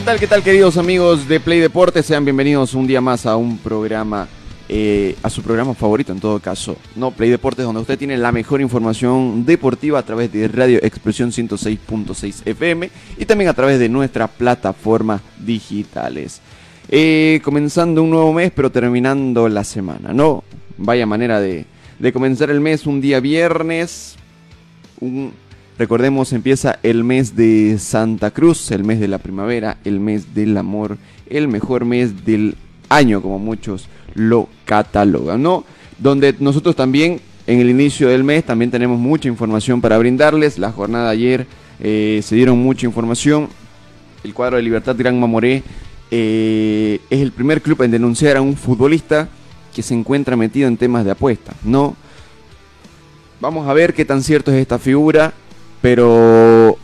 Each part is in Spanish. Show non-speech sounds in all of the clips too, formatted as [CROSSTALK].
¿Qué tal, qué tal, queridos amigos de Play Deportes? Sean bienvenidos un día más a un programa, eh, a su programa favorito en todo caso, ¿no? Play Deportes, donde usted tiene la mejor información deportiva a través de Radio Expresión 106.6 FM y también a través de nuestras plataformas digitales. Eh, comenzando un nuevo mes, pero terminando la semana, ¿no? Vaya manera de, de comenzar el mes, un día viernes, un Recordemos, empieza el mes de Santa Cruz, el mes de la primavera, el mes del amor, el mejor mes del año, como muchos lo catalogan, ¿no? Donde nosotros también, en el inicio del mes, también tenemos mucha información para brindarles. La jornada de ayer eh, se dieron mucha información. El cuadro de Libertad Gran Mamoré eh, es el primer club en denunciar a un futbolista que se encuentra metido en temas de apuestas, ¿no? Vamos a ver qué tan cierto es esta figura pero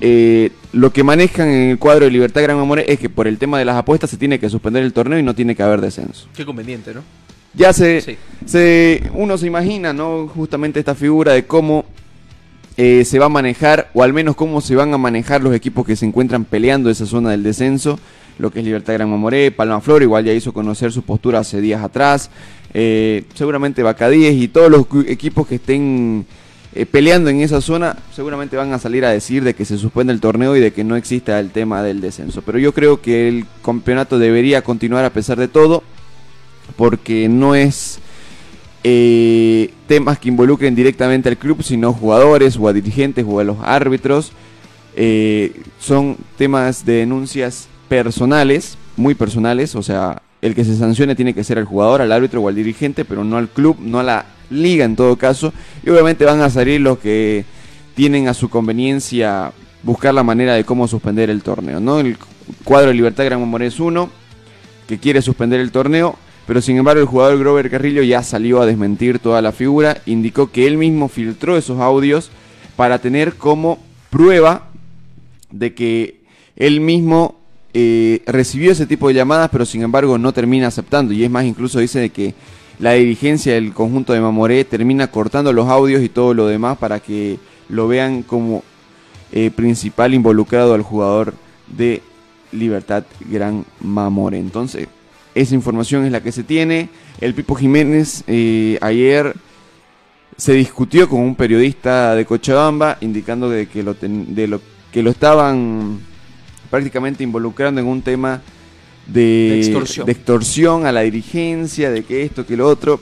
eh, lo que manejan en el cuadro de Libertad Gran Amor es que por el tema de las apuestas se tiene que suspender el torneo y no tiene que haber descenso. Qué conveniente, ¿no? Ya se, sí. se uno se imagina, ¿no? Justamente esta figura de cómo eh, se va a manejar, o al menos cómo se van a manejar los equipos que se encuentran peleando esa zona del descenso, lo que es Libertad Gran Mamoré, Palma Flor, igual ya hizo conocer su postura hace días atrás, eh, seguramente Bacadíes y todos los equipos que estén eh, peleando en esa zona, seguramente van a salir a decir de que se suspende el torneo y de que no exista el tema del descenso. Pero yo creo que el campeonato debería continuar a pesar de todo, porque no es eh, temas que involucren directamente al club, sino jugadores o a dirigentes o a los árbitros. Eh, son temas de denuncias personales, muy personales, o sea, el que se sancione tiene que ser al jugador, al árbitro o al dirigente, pero no al club, no a la liga en todo caso. Y obviamente van a salir los que tienen a su conveniencia buscar la manera de cómo suspender el torneo. ¿no? El cuadro de Libertad Gran Mamoré es uno que quiere suspender el torneo, pero sin embargo el jugador Grover Carrillo ya salió a desmentir toda la figura, indicó que él mismo filtró esos audios para tener como prueba de que él mismo eh, recibió ese tipo de llamadas, pero sin embargo no termina aceptando. Y es más, incluso dice de que la dirigencia del conjunto de Mamoré termina cortando los audios y todo lo demás para que lo vean como eh, principal involucrado al jugador de Libertad Gran Mamoré. Entonces, esa información es la que se tiene. El Pipo Jiménez eh, ayer se discutió con un periodista de Cochabamba indicando de que lo, de lo que lo estaban prácticamente involucrando en un tema de, extorsión. a la dirigencia, de que esto, que lo otro.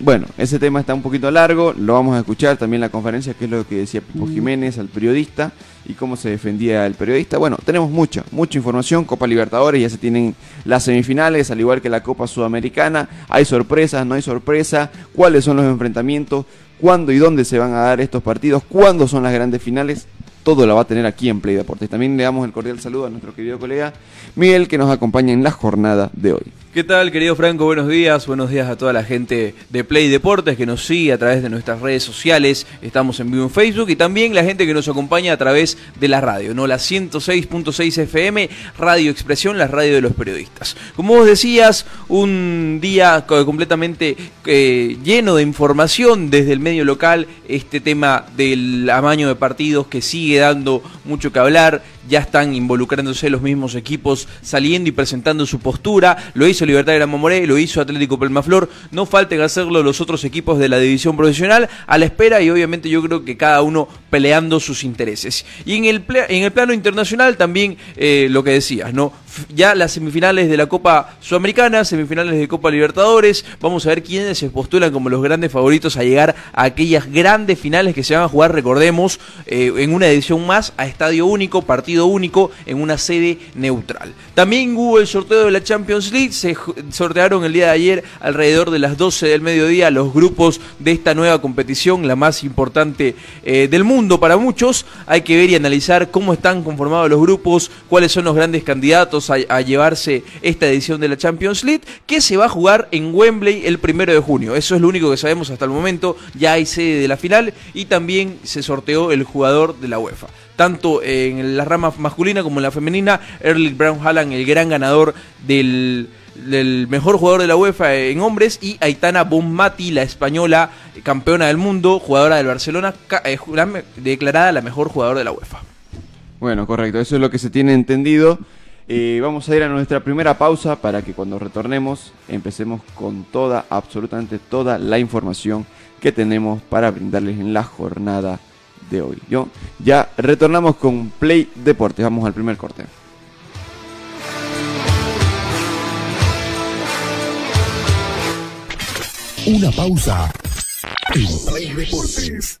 Bueno, ese tema está un poquito largo, lo vamos a escuchar también en la conferencia, que es lo que decía Pipo Jiménez al periodista y cómo se defendía el periodista. Bueno, tenemos mucha, mucha información, Copa Libertadores, ya se tienen las semifinales, al igual que la Copa Sudamericana, hay sorpresas, no hay sorpresa, cuáles son los enfrentamientos, cuándo y dónde se van a dar estos partidos, cuándo son las grandes finales, todo lo va a tener aquí en Play Deportes. También le damos el cordial saludo a nuestro querido colega Miguel que nos acompaña en la jornada de hoy. ¿Qué tal, querido Franco? Buenos días. Buenos días a toda la gente de Play Deportes que nos sigue a través de nuestras redes sociales. Estamos en vivo en Facebook y también la gente que nos acompaña a través de la radio, ¿no? La 106.6 FM, Radio Expresión, la radio de los periodistas. Como vos decías, un día completamente eh, lleno de información desde el medio local, este tema del amaño de partidos que sigue dando mucho que hablar, ya están involucrándose los mismos equipos saliendo y presentando su postura. Lo hizo Libertad de Gran Mamoré, lo hizo Atlético Pelmaflor. No falten hacerlo los otros equipos de la división profesional a la espera y obviamente yo creo que cada uno peleando sus intereses. Y en el, en el plano internacional también eh, lo que decías, ¿no? ya las semifinales de la Copa Sudamericana, semifinales de Copa Libertadores. Vamos a ver quiénes se postulan como los grandes favoritos a llegar a aquellas grandes finales que se van a jugar, recordemos, eh, en una edición más a estadio único, partido único, en una sede neutral. También hubo el sorteo de la Champions League, se sortearon el día de ayer alrededor de las 12 del mediodía los grupos de esta nueva competición, la más importante eh, del mundo para muchos. Hay que ver y analizar cómo están conformados los grupos, cuáles son los grandes candidatos a, llevarse esta edición de la Champions League, que se va a jugar en Wembley el primero de junio. Eso es lo único que sabemos hasta el momento. Ya hay sede de la final y también se sorteó el jugador de la UEFA tanto en la rama masculina como en la femenina, Erling Brown Haaland, el gran ganador del, mejor jugador de la UEFA en hombres, y Aitana Bonmati, la española campeona del mundo, jugadora del Barcelona, eh, declarada la mejor jugadora de la UEFA. Bueno, correcto, eso es lo que se tiene entendido. Eh, vamos a ir a nuestra primera pausa para que cuando retornemos empecemos con toda, absolutamente toda la información que tenemos para brindarles en la jornada de hoy. Yo ya retornamos con Play Deportes. Vamos al primer corte. Una pausa en Play Deportes.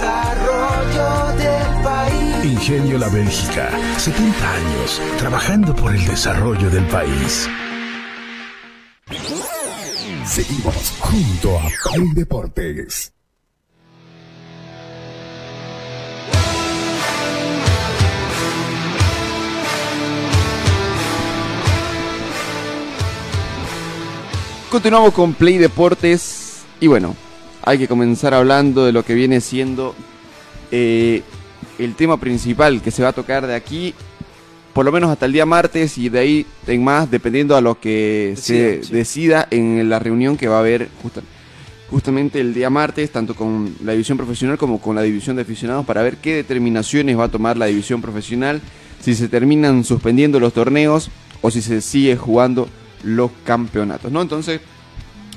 Desarrollo. Ingenio La Bélgica, 70 años trabajando por el desarrollo del país. Seguimos junto a Play Deportes. Continuamos con Play Deportes y bueno, hay que comenzar hablando de lo que viene siendo eh, el tema principal que se va a tocar de aquí, por lo menos hasta el día martes y de ahí en más, dependiendo a lo que se decida en la reunión que va a haber justamente el día martes, tanto con la división profesional como con la división de aficionados, para ver qué determinaciones va a tomar la división profesional, si se terminan suspendiendo los torneos o si se sigue jugando los campeonatos, ¿no? Entonces,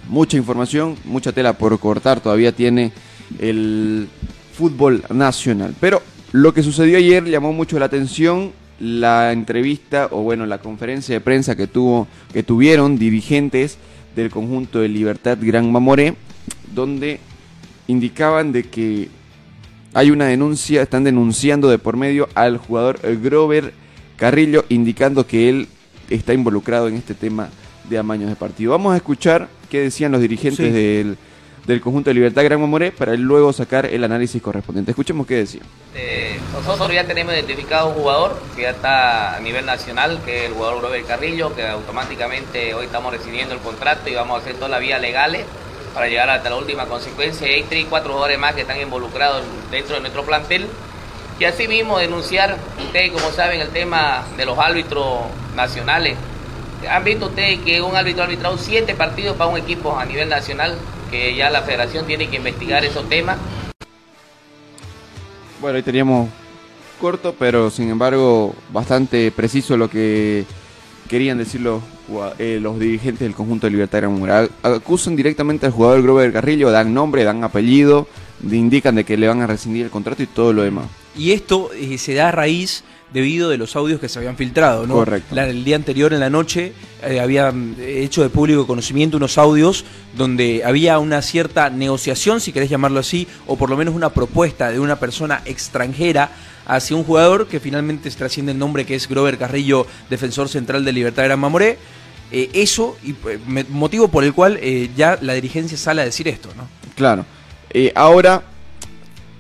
mucha información, mucha tela por cortar todavía tiene el fútbol nacional. Pero lo que sucedió ayer llamó mucho la atención la entrevista o bueno, la conferencia de prensa que tuvo que tuvieron dirigentes del conjunto de Libertad Gran Mamoré, donde indicaban de que hay una denuncia, están denunciando de por medio al jugador Grover Carrillo, indicando que él está involucrado en este tema de amaños de partido. Vamos a escuchar qué decían los dirigentes del del conjunto de Libertad Gran Mamoré para luego sacar el análisis correspondiente. Escuchemos qué decía. Eh, nosotros ya tenemos identificado un jugador que ya está a nivel nacional, que es el jugador Robert Carrillo, que automáticamente hoy estamos recibiendo el contrato y vamos a hacer todas las vías legales para llegar hasta la última consecuencia. Hay tres, cuatro jugadores más que están involucrados dentro de nuestro plantel. Y asimismo denunciar, ustedes como saben, el tema de los árbitros nacionales. ¿Han visto ustedes que un árbitro ha arbitrado siete partidos para un equipo a nivel nacional? que ya la federación tiene que investigar esos temas. Bueno, ahí teníamos corto, pero sin embargo bastante preciso lo que querían decir los, eh, los dirigentes del conjunto de Libertad Gran Acusan directamente al jugador Grover Carrillo, dan nombre, dan apellido, indican de que le van a rescindir el contrato y todo lo demás. Y esto eh, se da a raíz debido de los audios que se habían filtrado. ¿no? Correcto. La- el día anterior, en la noche, eh, habían hecho de público conocimiento unos audios donde había una cierta negociación, si querés llamarlo así, o por lo menos una propuesta de una persona extranjera hacia un jugador que finalmente trasciende el nombre que es Grover Carrillo, defensor central de Libertad Gran Mamoré. Eh, eso, y eh, motivo por el cual eh, ya la dirigencia sale a decir esto, ¿no? Claro. Ahora,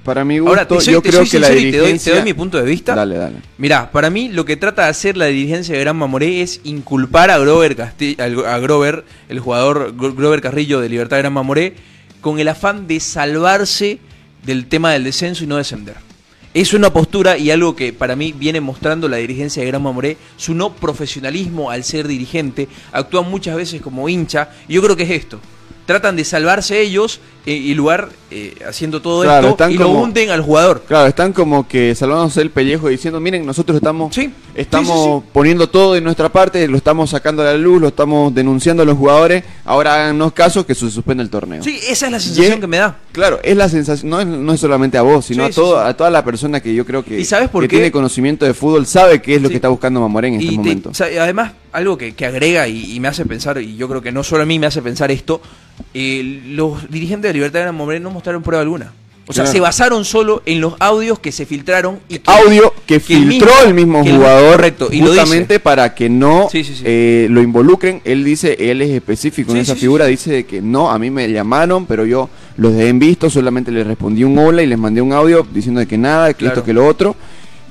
para mi gusto, Ahora, te soy, yo te creo soy que la y te doy, dirigencia... te doy mi punto de vista. Dale, dale. Mirá, para mí lo que trata de hacer la dirigencia de Gran Mamoré es inculpar a Grover, Casti- a Grover el jugador Gro- Grover Carrillo de Libertad Gran Mamoré, con el afán de salvarse del tema del descenso y no descender. Es una postura y algo que para mí viene mostrando la dirigencia de Gran Mamoré, su no profesionalismo al ser dirigente, actúan muchas veces como hincha, y yo creo que es esto. Tratan de salvarse ellos eh, y lugar eh, haciendo todo Claro, esto y lo como- hunden al jugador. Claro, están como que salvándose el pellejo diciendo, miren, nosotros estamos, Sí, estamos sí, sí, sí. poniendo todo de nuestra parte, lo estamos sacando a la luz, lo estamos denunciando a los jugadores, ahora háganos caso que se suspende el torneo. Sí, esa es la sensación que me da. Claro, es la sensación, no es, no es solamente a vos, sino a, todo, a toda la persona que yo creo que, ¿Y sabes por que qué? tiene conocimiento de fútbol, sabe qué es lo que está buscando Mamoré en este Y te- momento. o sea, y además, algo que, que agrega y, y me hace pensar, y yo creo que no solo a mí me hace pensar esto, eh, los dirigentes de Libertad de Gran Mamoré no mostraron prueba alguna. O sea, se basaron solo en los audios que se filtraron y que, Audio que, que el filtró mismo- el mismo el- jugador correcto, y justamente para que no Sí, sí, sí. eh, lo involucren. Él dice, él es específico en esa figura, dice que no, a mí me llamaron, pero yo los dejé en visto, solamente les respondí un hola y les mandé un audio diciendo de que nada, que Claro. esto, que lo otro.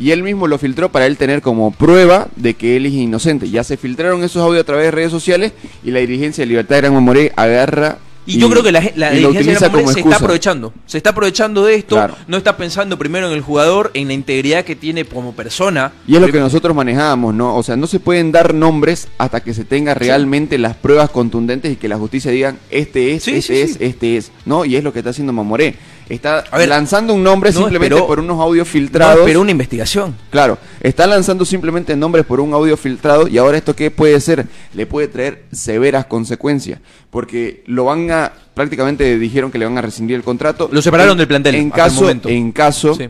Y él mismo lo filtró para él tener como prueba de que él es inocente. Ya se filtraron esos audios a través de redes sociales y la dirigencia de Libertad de Gran Mamoré agarra Y yo creo que la, la dirigencia de Mamoré como se está aprovechando. Se está aprovechando de esto. Claro. No está pensando primero en el jugador, en la integridad que tiene como persona. Y es lo que nosotros manejábamos, ¿no? O sea, no se pueden dar nombres hasta que se tenga realmente las pruebas contundentes y que la justicia diga, este es, Sí, este sí, es, este es, ¿no? Y es lo que está haciendo Mamoré. Está ver, lanzando un nombre no simplemente esperó- por unos audios No, filtrados. pero una investigación. Claro, está lanzando simplemente nombres por un audio filtrado y ahora esto qué puede ser, le puede traer severas consecuencias, porque lo van a prácticamente dijeron que le van a rescindir el contrato. Lo separaron En- del plantel En caso en caso Sí.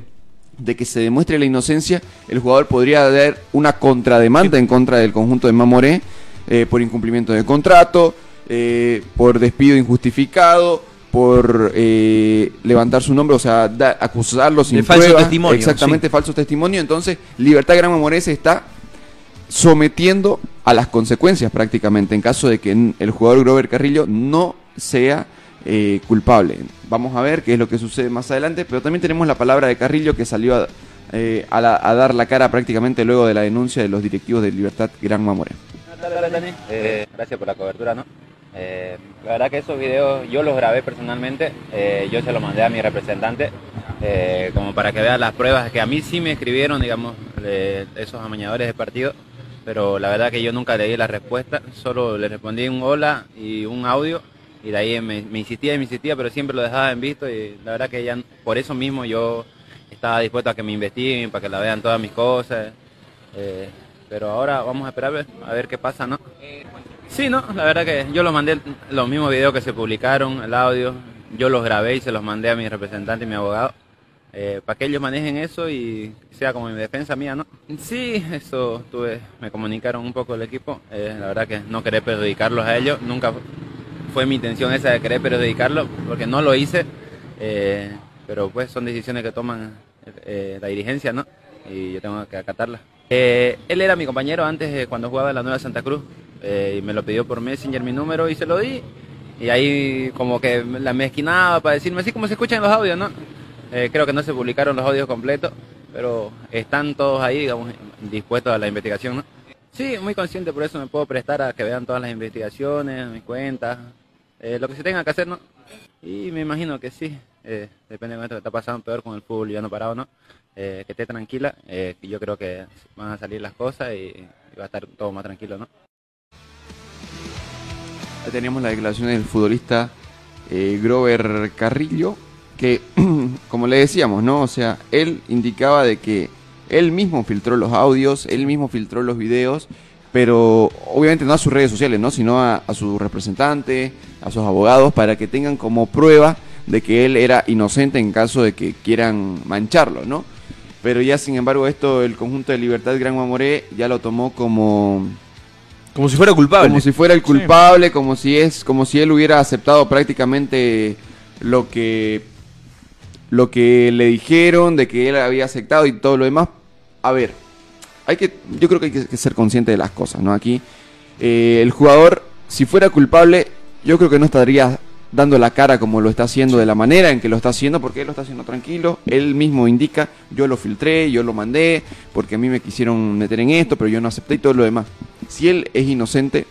de que se demuestre la inocencia, el jugador podría dar una contrademanda en contra del conjunto de Mamoré eh, por incumplimiento de contrato, eh, por despido injustificado, por eh, levantar su nombre, o sea, da- acusarlo sin De falso pruebas. testimonio, Exactamente, sí. falso testimonio. Entonces, Libertad Gran Mamoré se está sometiendo a las consecuencias prácticamente en caso de que el jugador Grover Carrillo no sea eh, culpable. Vamos a ver qué es lo que sucede más adelante, pero también tenemos la palabra de Carrillo que salió a, eh, a la- a dar la cara prácticamente luego de la denuncia de los directivos de Libertad Gran Mamoré. Eh, gracias por la cobertura, ¿no? Eh, la verdad que esos videos yo los grabé personalmente, eh, yo se los mandé a mi representante, eh, como para que vean las pruebas que a mí sí me escribieron, digamos, esos amañadores de partido, pero la verdad que yo nunca leí la respuesta, solo le respondí un hola y un audio, y de ahí me, me insistía y me insistía, pero siempre lo dejaba en visto, y la verdad que ya por eso mismo yo estaba dispuesto a que me investiguen, para que la vean todas mis cosas. pero ahora vamos a esperar a ver, a ver qué pasa, ¿no? Sí, no, la verdad que yo los mandé los mismos videos que se publicaron, el audio, yo los grabé y se los mandé a mi representante y mi abogado, eh, para que ellos manejen eso y sea como mi defensa mía, ¿no? Sí, eso tuve, me comunicaron un poco el equipo, eh, la verdad que no querer perjudicarlos a ellos, nunca fue mi intención esa de querer perjudicarlos, porque no lo hice, eh, pero pues son decisiones que toman eh, la dirigencia, ¿no? Y yo tengo que acatarlas. Eh, él era mi compañero antes cuando jugaba en la Nueva Santa Cruz eh, y me lo pidió por Messenger mi número y se lo di. Y ahí como que la mezquinaba para decirme así como se escuchan los audios, ¿no? Eh, creo que no se publicaron los audios completos, pero están todos ahí, digamos, dispuestos a la investigación, ¿no? Sí, muy consciente, por eso me puedo prestar a que vean todas las investigaciones, mis cuentas, eh, lo que se tenga que hacer, ¿no? Y me imagino que sí, eh, depende de esto que está pasando, peor con el fútbol ya no parado, ¿no? Eh, que esté tranquila, eh, yo creo que van a salir las cosas y va a estar todo más tranquilo, ¿no? Ahí teníamos la declaración del futbolista eh, Grover Carrillo, que, [CLEARS THROAT] como le decíamos, ¿no? O sea, él indicaba de que él mismo filtró los audios, él mismo filtró los videos, pero obviamente no a sus redes sociales, ¿no? Sino a, a su representante, a sus abogados, para que tengan como prueba de que él era inocente en caso de que quieran mancharlo, ¿no? Pero ya, sin embargo, esto, el conjunto de Libertad Gran Mamoré ya lo tomó como, Como si fuera culpable. como si fuera el culpable, como si es, como si él hubiera aceptado prácticamente lo que, lo que le dijeron, de que él había aceptado y todo lo demás. A ver, hay que, yo creo que hay que, que ser consciente de las cosas, ¿no? Aquí, eh, el jugador, si fuera culpable, yo creo que no estaría dando la cara como lo está haciendo, de la manera en que lo está haciendo, porque él lo está haciendo tranquilo, él mismo indica, yo lo filtré, yo lo mandé, porque a mí me quisieron meter en esto, pero yo no acepté y todo lo demás. Si él es inocente,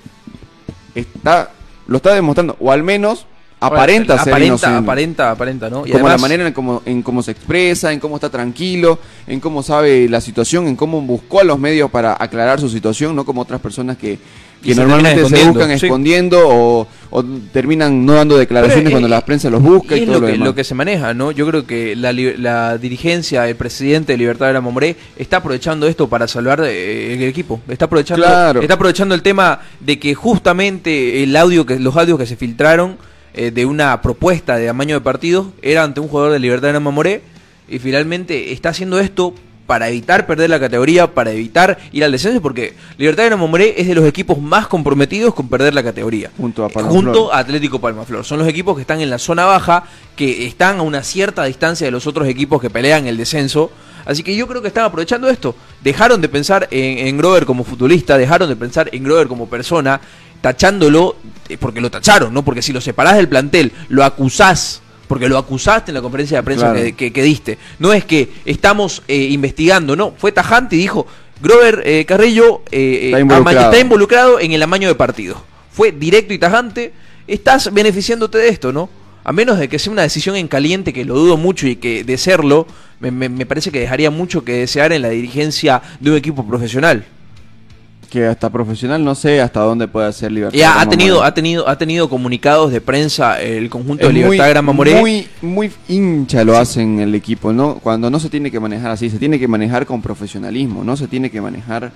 está, lo está demostrando, o al menos aparenta ser aparenta, inocente aparenta, aparenta, ¿no? Y como además- la manera en cómo, en cómo se expresa, en cómo está tranquilo, en cómo sabe la situación, en cómo buscó a los medios para aclarar su situación, no como otras personas que, que normalmente se buscan sí. escondiendo o, o terminan no dando declaraciones Pero, eh, cuando la prensa los busca y, todo lo lo, que, demás. lo que se maneja, ¿no? Yo creo que la, la dirigencia, el presidente de Libertad de la Momoré está aprovechando esto para salvar eh, el equipo. Está aprovechando, Claro. está aprovechando el tema de que justamente el audio que los audios que se filtraron eh, de una propuesta de amaño de partidos era ante un jugador de Libertad de la Momoré y finalmente está haciendo esto para evitar perder la categoría, para evitar ir al descenso, porque Libertad de Momoré es de los equipos más comprometidos con perder la categoría. Junto a Junto a Atlético Palmaflor. Son los equipos que están en la zona baja, que están a una cierta distancia de los otros equipos que pelean el descenso. Así que yo creo que están aprovechando esto. Dejaron de pensar en, en Grover como futbolista, dejaron de pensar en Grover como persona, tachándolo, eh, porque lo tacharon, ¿no? Porque si lo separás del plantel, lo acusás, porque lo acusaste en la conferencia de prensa Claro. que, que- que diste. No es que estamos eh, investigando, no. Fue tajante y dijo, Grover eh, Carrillo eh, Está eh, involucrado. ama- está involucrado en el amaño de partidos. Fue directo y tajante. Estás beneficiándote de esto, ¿no? A menos de que sea una decisión en caliente, que lo dudo mucho y que de serlo, me, me- me parece que dejaría mucho que desear en la dirigencia de un equipo profesional. Que hasta profesional no sé hasta dónde puede hacer Libertad. Y ha, tenido, ha tenido, ha tenido comunicados de prensa el conjunto de Libertad muy, Gran Mamoré. Muy, muy hincha lo hacen el equipo, ¿no? Cuando no se tiene que manejar así, se tiene que manejar con profesionalismo, no se tiene que manejar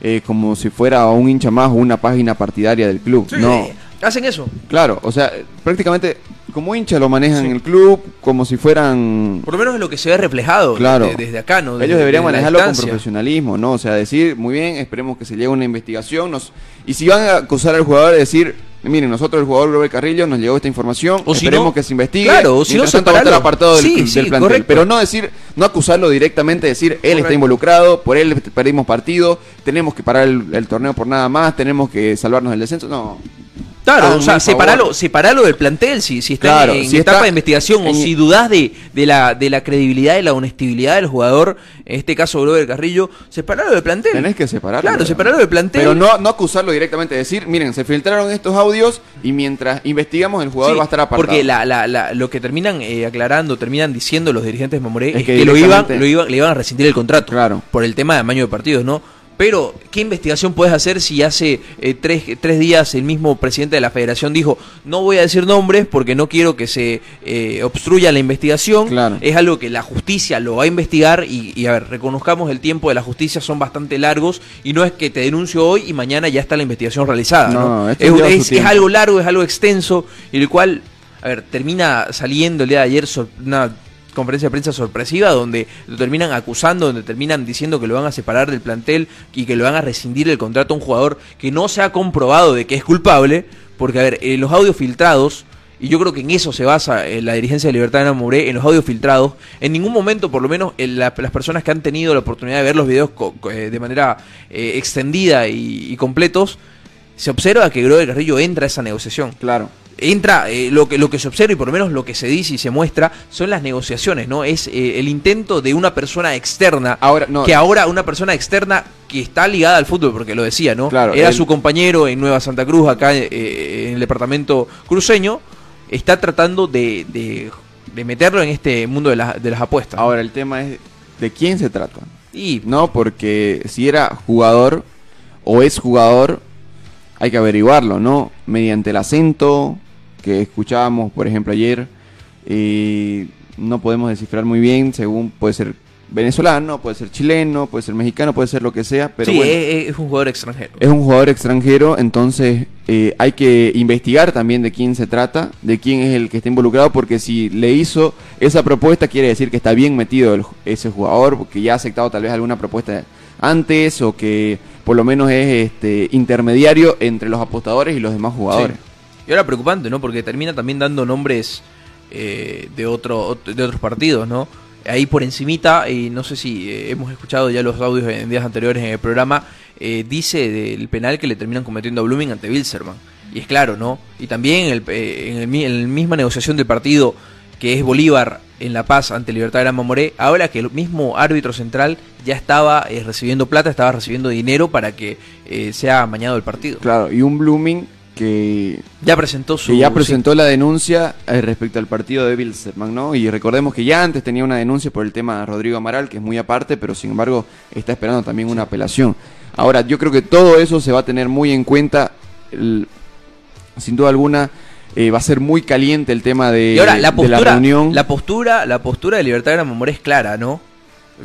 eh, como si fuera un hincha más o una página partidaria del club. Sí, No, Hacen eso. claro, o sea, prácticamente como hincha lo manejan en el club, como si fueran... Por lo menos es lo que se ve reflejado Claro. de- desde acá, ¿no? Desde- Ellos deberían manejarlo con profesionalismo, ¿no? O sea, decir, muy bien, esperemos que se llegue una investigación. Nos... Y si van a acusar al jugador, decir, miren, nosotros, el jugador Robert Carrillo, nos llegó esta información, O si esperemos no- que se investigue. Claro, o si no, tanto, va a estar separalo. apartado del, Sí, del plantel. correcto. Pero no decir, no acusarlo directamente, decir, él Correcto. está involucrado, por él perdimos partido, tenemos que parar el, el torneo por nada más, tenemos que salvarnos del descenso. No. Claro, Háganme o sea, separalo, separalo del plantel si, si está Claro, en, si etapa está de investigación o si dudás de, de, la, de la credibilidad y la honestibilidad del jugador, en este caso Grover Carrillo, separalo del plantel. Tenés que separarlo. Claro, ¿verdad? separalo del plantel. Pero no, no acusarlo directamente, decir, miren, se filtraron estos audios y mientras investigamos el jugador Sí, va a estar apartado. Porque la, la, la- lo que terminan eh, aclarando, terminan diciendo los dirigentes de Mamoré Es es, que que, lo iban, lo iban, le iban a rescindir el contrato. Claro. Por el tema de amaño de partidos, ¿no? Pero, ¿qué investigación puedes hacer si hace eh, tres, tres días el mismo presidente de la federación dijo, no voy a decir nombres porque no quiero que se eh, obstruya la investigación? Claro. Es algo que la justicia lo va a investigar y, y, a ver, reconozcamos el tiempo de la justicia, son bastante largos y no es que te denuncio hoy y mañana ya está la investigación realizada, ¿no? No, es, es- algo largo, es algo extenso y el cual, a ver, termina saliendo el día de ayer una conferencia de prensa sorpresiva donde lo terminan acusando, donde terminan diciendo que lo van a separar del plantel y que lo van a rescindir el contrato a un jugador que no se ha comprobado de que es culpable, porque a ver, los audios filtrados y yo creo que en eso se basa eh, la dirigencia de Libertad de Namoré, en los audios filtrados. En ningún momento, por lo menos en la- las personas que han tenido la oportunidad de ver los videos co- eh, de manera eh, extendida y completos, se observa que Grover Carrillo entra a esa negociación Claro. entra eh, lo que lo que se observa y por lo menos lo que se dice y se muestra son las negociaciones no es eh, el intento de una persona externa Ahora, no. que ahora una persona externa que está ligada al fútbol porque lo decía no Claro, era su compañero en Nueva Santa Cruz acá eh, en el departamento cruceño está tratando de, de- de meterlo en este mundo de, la- de las apuestas Ahora, el tema es de quién se trata. y No, porque si era jugador o es jugador, hay que averiguarlo, ¿no? Mediante el acento que escuchábamos, por ejemplo, ayer, eh, no podemos descifrar muy bien, según puede ser venezolano, puede ser chileno, puede ser mexicano, puede ser lo que sea, pero sí, bueno, es, es un jugador extranjero. es un jugador extranjero, entonces eh, hay que investigar también de quién se trata, de quién es el que está involucrado, porque si le hizo esa propuesta quiere decir que está bien metido el- ese jugador, que ya ha aceptado tal vez alguna propuesta antes o que por lo menos es este intermediario entre los apostadores y los demás jugadores. Sí. Y ahora preocupante, ¿no? Porque termina también dando nombres eh, de, otro, ot- de otros partidos, ¿no? Ahí por encimita, y no sé si eh, hemos escuchado ya los audios en días anteriores en el programa, eh, dice del penal que le terminan cometiendo a Blooming ante Wilserman. Y es claro, ¿no? Y también el, eh, en, el, en la misma negociación del partido que es Bolívar en La Paz ante Libertad de Gran Mamoré, ahora que el mismo árbitro central ya estaba eh, recibiendo plata, estaba recibiendo dinero para que eh, sea amañado el partido. Claro, y un Blooming que, Ya presentó su... que ya presentó la denuncia eh, respecto al partido de Bilzerman, ¿no? Y recordemos que ya antes tenía una denuncia por el tema de Rodrigo Amaral, que es muy aparte, pero sin embargo está esperando también una apelación. Ahora, yo creo que todo eso se va a tener muy en cuenta, el- sin duda alguna, eh, va a ser muy caliente el tema de, Y ahora, la de postura, la reunión. la postura, la postura de Libertad de Gran Mamoré es clara, ¿no?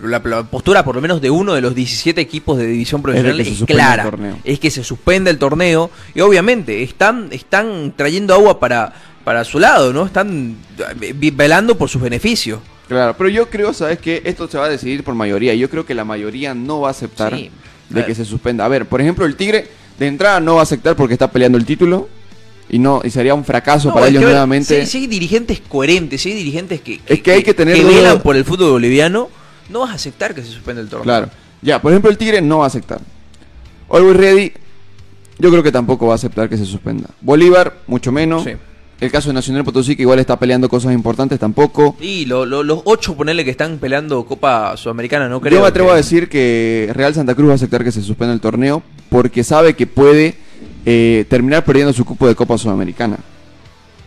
La, la postura, por lo menos, de uno de los 17 equipos de división profesional que es, clara. Es que se suspende el torneo. Y obviamente, están, están trayendo agua para, para su lado, ¿no? Están eh, velando por sus beneficios. Claro, pero yo creo, ¿sabes qué? Esto se va a decidir por mayoría. Yo creo que la mayoría no va a aceptar Sí. De que se suspenda. A ver, por ejemplo, el Tigre de entrada no va a aceptar porque está peleando el título y no y sería un fracaso No, para ellos ver, nuevamente. Si, si hay dirigentes coherentes, si hay dirigentes que, Es que hay que tener que duda- velan por el fútbol boliviano, no vas a aceptar que se suspenda el torneo. Claro. Ya, por ejemplo, el Tigre no va a aceptar. Always Ready, yo creo que tampoco va a aceptar que se suspenda. Bolívar, mucho menos. Sí. El caso de Nacional Potosí, que igual está peleando cosas importantes, tampoco. Y lo- lo- los ocho, ponele que están peleando Copa Sudamericana, no creo. Yo me atrevo que- a decir que Real Santa Cruz va a aceptar que se suspenda el torneo porque sabe que puede eh, terminar perdiendo su cupo de Copa Sudamericana.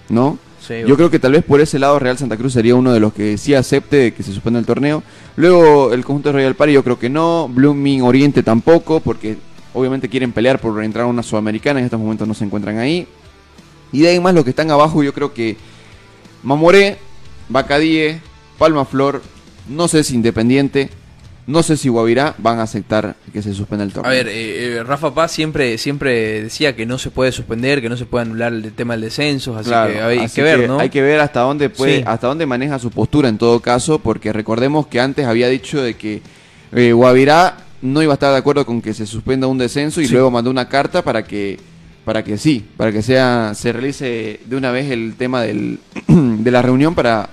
¿No? Sí, Yo creo que tal vez por ese lado Real Santa Cruz sería uno de los que sí acepte que se suspenda el torneo. Luego el conjunto de Royal Party yo creo que no. Blooming Oriente tampoco porque obviamente quieren pelear por entrar a una Sudamericana. En estos momentos no se encuentran ahí. Y de ahí más los que están abajo yo creo que Mamoré, Bacadíe, Palma Flor, no sé si Independiente, no sé si Guavirá van a aceptar que se suspenda el torneo. A ver, eh, eh, Rafa Paz siempre, siempre decía que no se puede suspender, que no se puede anular el tema del descenso, así Claro, que hay así que ver, ¿no? Hay que ver hasta dónde puede, Sí. hasta dónde maneja su postura en todo caso, porque recordemos que antes había dicho de que eh, Guavirá no iba a estar de acuerdo con que se suspenda un descenso y Sí. luego mandó una carta para que para que sí, para que sea se realice de una vez el tema del, [CLEARS THROAT] de la reunión para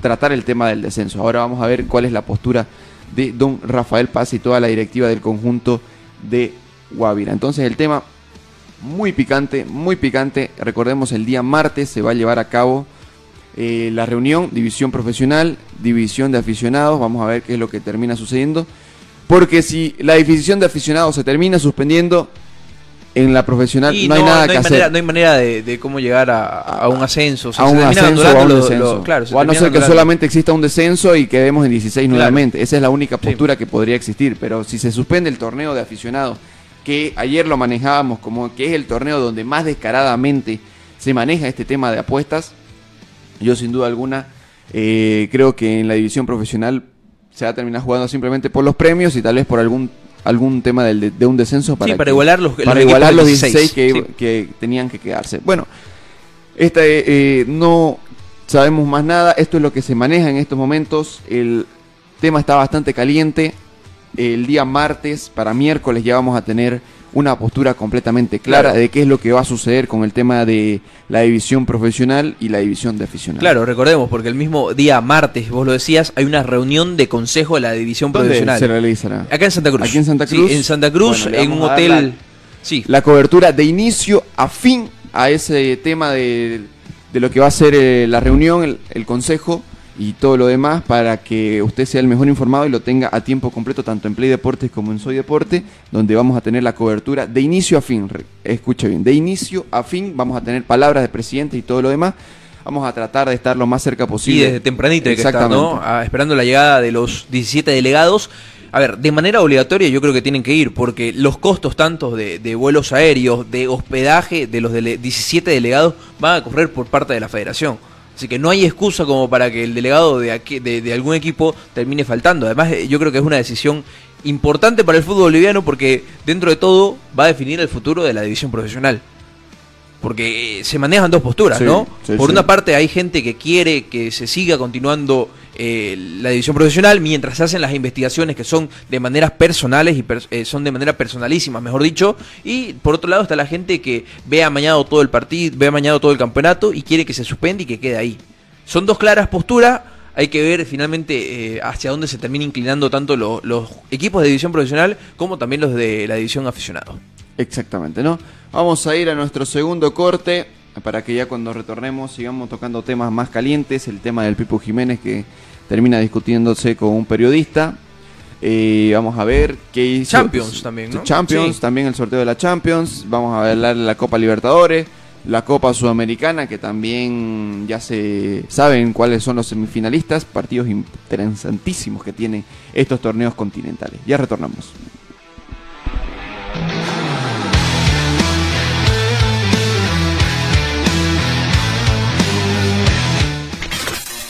tratar el tema del descenso. Ahora vamos a ver cuál es la postura de don Rafael Paz y toda la directiva del conjunto de Guavirá. Entonces el tema muy picante, muy picante. Recordemos el día martes se va a llevar a cabo eh, la reunión, división profesional, división de aficionados. Vamos a ver qué es lo que termina sucediendo. Porque si la división de aficionados se termina suspendiendo en la profesional, Y no, hay nada que manera, hacer. no hay manera de, de cómo llegar a, a un ascenso. o sea, a un ascenso o a un lo- descenso. lo- claro, o a no ser que solamente exista un descenso y quedemos en 16 Claro. nuevamente. Esa es la única Sí. postura que podría existir. Pero si se suspende el torneo de aficionados, que ayer lo manejábamos como que es el torneo donde más descaradamente se maneja este tema de apuestas, yo sin duda alguna eh, creo que en la división profesional se va a terminar jugando simplemente por los premios y tal vez por algún algún tema del de, de un descenso para, Sí, para que- igualar los- para igualar los 16, 16 que, sí. que tenían que quedarse. Bueno, este, eh, no sabemos más nada. Esto es lo que se maneja en estos momentos. El tema está bastante caliente. El día martes, para miércoles, ya vamos a tener una postura completamente clara Claro. de qué es lo que va a suceder con el tema de la división profesional y la división de aficionados. Claro, recordemos, porque el mismo día martes, vos lo decías, hay una reunión de consejo de la división ¿Dónde profesional. se realizará? Acá en Santa Cruz. Aquí en Santa Sí, Cruz. en Santa Cruz, Bueno, en un hotel. la- Sí, la cobertura de inicio a fin a ese tema de, de lo que va a ser eh, la reunión, el, el consejo y todo lo demás para que usted sea el mejor informado y lo tenga a tiempo completo tanto en Play Deportes como en Soy Deporte, donde vamos a tener la cobertura de inicio a fin. Escuche bien, de inicio a fin vamos a tener palabras de presidente y todo lo demás. Vamos a tratar de estar lo más cerca y posible. desde tempranito hay que estar, Exactamente. ¿no? Ah, esperando la llegada de los 17 delegados. A ver, de manera obligatoria yo creo que tienen que ir, porque los costos tantos de, de vuelos aéreos, de hospedaje de los dele- 17 delegados van a correr por parte de la federación. Así que no hay excusa como para que el delegado de, aquí- de, de algún equipo termine faltando. Además, eh, yo creo que es una decisión importante para el fútbol boliviano porque dentro de todo va a definir el futuro de la división profesional. Porque eh, se manejan dos posturas, Sí, ¿no? sí, Por sí. una parte hay gente que quiere que se siga continuando eh, la división profesional mientras se hacen las investigaciones que son de maneras personales y pers- eh, son de manera personalísima, mejor dicho. Y por otro lado está la gente que ve amañado todo el partido, ve amañado todo el campeonato y quiere que se suspende y que quede ahí. Son dos claras posturas. Hay que ver finalmente eh, hacia dónde se termina inclinando tanto lo- los equipos de división profesional como también los de la división aficionado. Exactamente, ¿no? Vamos a ir a nuestro segundo corte para que ya cuando retornemos sigamos tocando temas más calientes, el tema del Pipo Jiménez que termina discutiéndose con un periodista. Eh, vamos a ver qué hizo. Champions también, ¿no? Champions, Sí. también el sorteo de la Champions. Vamos a hablar de la Copa Libertadores, la Copa Sudamericana, que también ya se saben cuáles son los semifinalistas, partidos interesantísimos que tienen estos torneos continentales. Ya retornamos.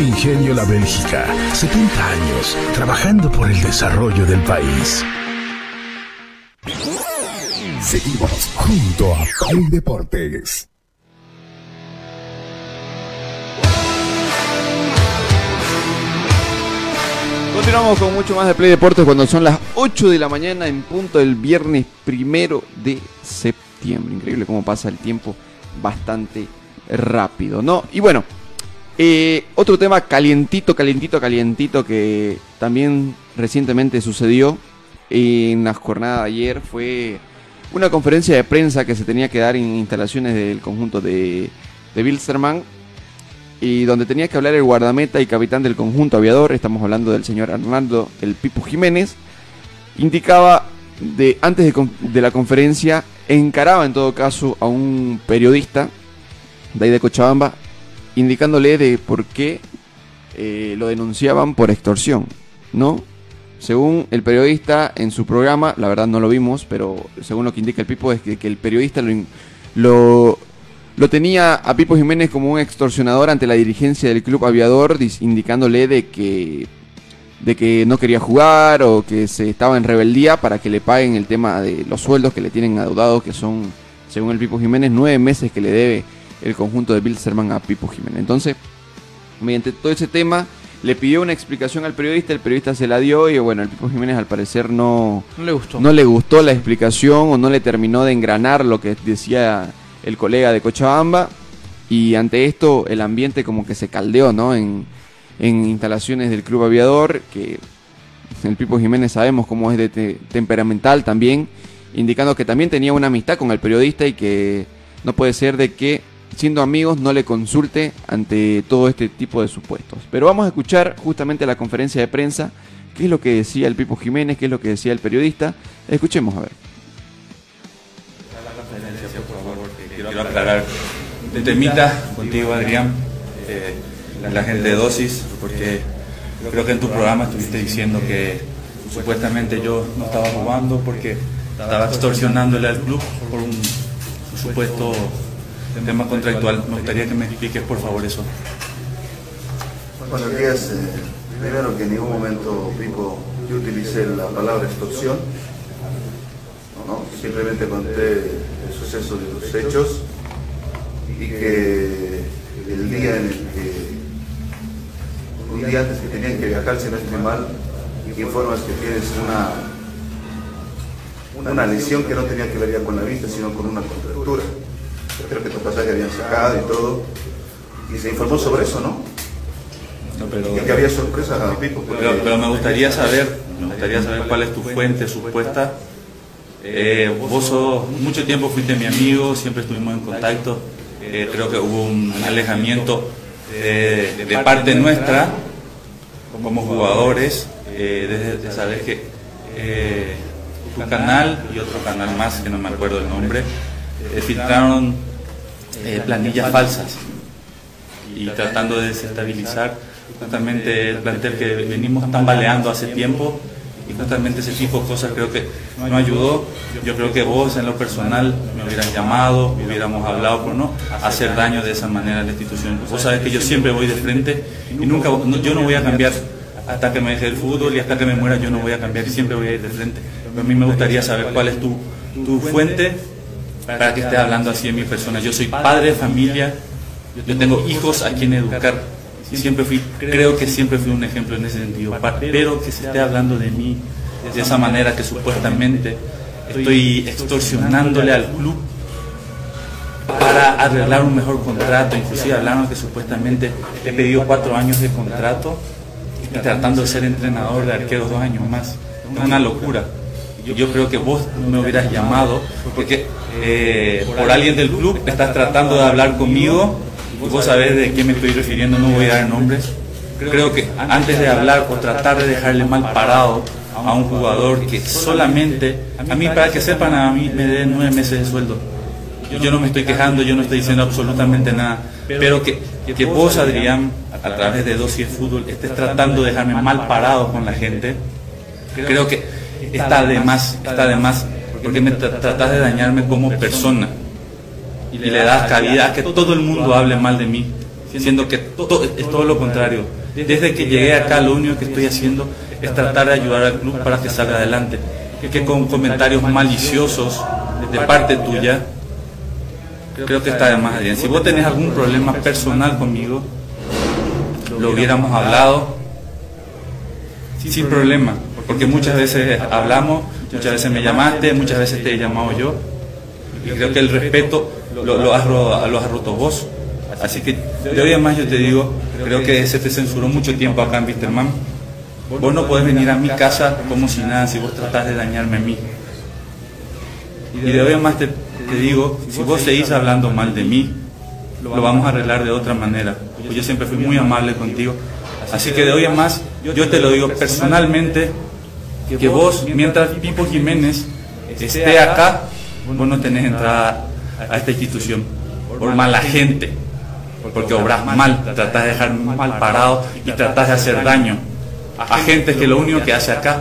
Ingenio La Bélgica, 70 años trabajando por el desarrollo del país. Seguimos junto a Play Deportes. Continuamos con mucho más de Play Deportes cuando son las 8 de la mañana en punto del viernes primero de septiembre. Increíble cómo pasa el tiempo bastante rápido, ¿no? Y bueno, eh, otro tema calientito, calientito, calientito que también recientemente sucedió en la jornada de ayer fue una conferencia de prensa que se tenía que dar en instalaciones del conjunto de, de Bilsterman y donde tenía que hablar el guardameta y capitán del conjunto aviador, estamos hablando del señor Arnaldo El Pipo Jiménez, indicaba de antes de, la conferencia, encaraba en todo caso a un periodista de ahí de Cochabamba, indicándole de por qué eh, lo denunciaban por extorsión, ¿no? Según el periodista en su programa, la verdad no lo vimos, pero según lo que indica el Pipo es que, que el periodista lo, lo, lo tenía a Pipo Jiménez como un extorsionador ante la dirigencia del club aviador, indicándole de que, de que no quería jugar o que se estaba en rebeldía para que le paguen el tema de los sueldos que le tienen adeudados, que son, según el Pipo Jiménez, nueve meses que le debe el conjunto de Bilzerman a Pipo Jiménez. Entonces, mediante todo ese tema, le pidió una explicación al periodista, el periodista se la dio y bueno, el Pipo Jiménez al parecer no, No le gustó. no le gustó la explicación o no le terminó de engranar lo que decía el colega de Cochabamba y ante esto el ambiente como que se caldeó, ¿no? En, en instalaciones del Club Aviador, que el Pipo Jiménez sabemos cómo es de te- temperamental también, indicando que también tenía una amistad con el periodista y que no puede ser de que siendo amigos no le consulte ante todo este tipo de supuestos. Pero vamos a escuchar justamente la conferencia de prensa, qué es lo que decía el Pipo Jiménez, qué es lo que decía el periodista. Escuchemos a ver. Quiero aclarar un temita contigo, Adrián, eh, la gente de dosis, porque creo que en tu programa estuviste diciendo que supuestamente yo no estaba jugando porque estaba extorsionándole al club por un supuesto tema contractual. Me gustaría que me expliques por favor eso. Buenos días. eh, primero que en ningún momento, Pipo, yo utilicé la palabra extorsión. Simplemente conté el suceso de los hechos y que el día en el que, un día antes que tenían que viajar, si no estoy mal, informas que tienes una, una lesión que no tenía que ver ya con la vista, sino con una contractura. Creo que tu pasaje habían sacado y todo. Y se informó sobre eso, ¿no? No, pero, Y que había sorpresa, Pipo. porque- pero, pero me gustaría saber, me gustaría saber cuál es tu fuente supuesta. Eh, vos sos, mucho tiempo fuiste mi amigo, siempre estuvimos en contacto. Eh, creo que hubo un alejamiento eh, de parte nuestra como jugadores, eh, de saber que eh, tu canal y otro canal más, que no me acuerdo el nombre, eh, filtraron eh, planillas falsas y tratando de desestabilizar justamente el plantel que venimos tambaleando hace tiempo y justamente ese tipo de cosas creo que no ayudó. Yo creo que vos en lo personal me hubieras llamado, hubiéramos hablado por no hacer daño de esa manera a la institución. Vos sabés que yo siempre voy de frente y nunca, yo no voy a cambiar hasta que me deje el fútbol y hasta que me muera yo no voy a cambiar y siempre voy a ir de frente. Pero a mí me gustaría saber cuál es tu, tu fuente para que estés hablando así de mi persona. Yo soy padre de familia, yo tengo hijos a quien educar. Siempre fui, creo que siempre fui un ejemplo en ese sentido. Pero que se esté hablando de mí de esa manera que supuestamente estoy extorsionándole al club para arreglar un mejor contrato. Inclusive hablaron que supuestamente he pedido cuatro años de contrato y tratando de ser entrenador de arqueros dos años más. Una locura. Yo- creo que vos me hubieras llamado porque eh, por alguien del club estás tratando de hablar conmigo y vos sabés de qué me estoy refiriendo, no voy a dar nombres. Creo que antes de hablar o tratar de dejarle mal parado a un jugador que solamente, a mí para que sepan, a mí me den nueve meses de sueldo. Yo no me estoy quejando, yo no estoy diciendo absolutamente nada, pero que, que vos, Adrián, a través de Dosis Fútbol, estés tratando de dejarme mal parado con la gente, creo que está de más, está de más, porque me tra- tratás de dañarme como persona. y le das cabida a que todo el mundo hable mal de mí, siendo que to- es todo lo contrario. Desde que llegué acá lo único que estoy haciendo es tratar de ayudar al club para que salga adelante, que con comentarios maliciosos de parte tuya, creo que está de más, Adrián. Si vos tenés algún problema personal conmigo, lo hubiéramos hablado sin problema, porque muchas veces hablamos, muchas veces me llamaste, muchas veces te he llamado yo, y creo que el respeto lo, lo has, lo has roto vos. Así que de hoy en más yo te digo, creo que se te censuró mucho tiempo acá en Wisterman. Vos no podés venir a mi casa como si nada, si vos tratás de dañarme a mí. Y de hoy en más te, te digo, si vos seguís hablando mal de mí, lo vamos a arreglar de otra manera. Pues yo siempre fui muy amable contigo. Así que de hoy en más, yo te lo digo personalmente, que vos, mientras Pipo Jiménez esté acá, vos no tenés entrada a esta institución por mala gente, porque obras mal, tratás de dejar mal parado y tratás de hacer daño a gente que lo único que hace acá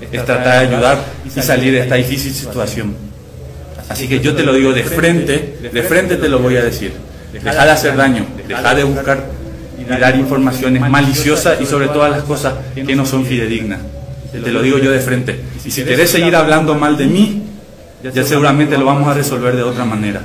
es tratar de ayudar y salir de esta difícil situación. Así que yo te lo digo de frente, de frente te lo voy a decir. Deja de hacer daño, deja de buscar y dar informaciones maliciosas y sobre todas las cosas que no son fidedignas. Te lo digo yo de frente. Y si querés seguir hablando mal de mí, ya seguramente lo vamos a resolver de otra manera.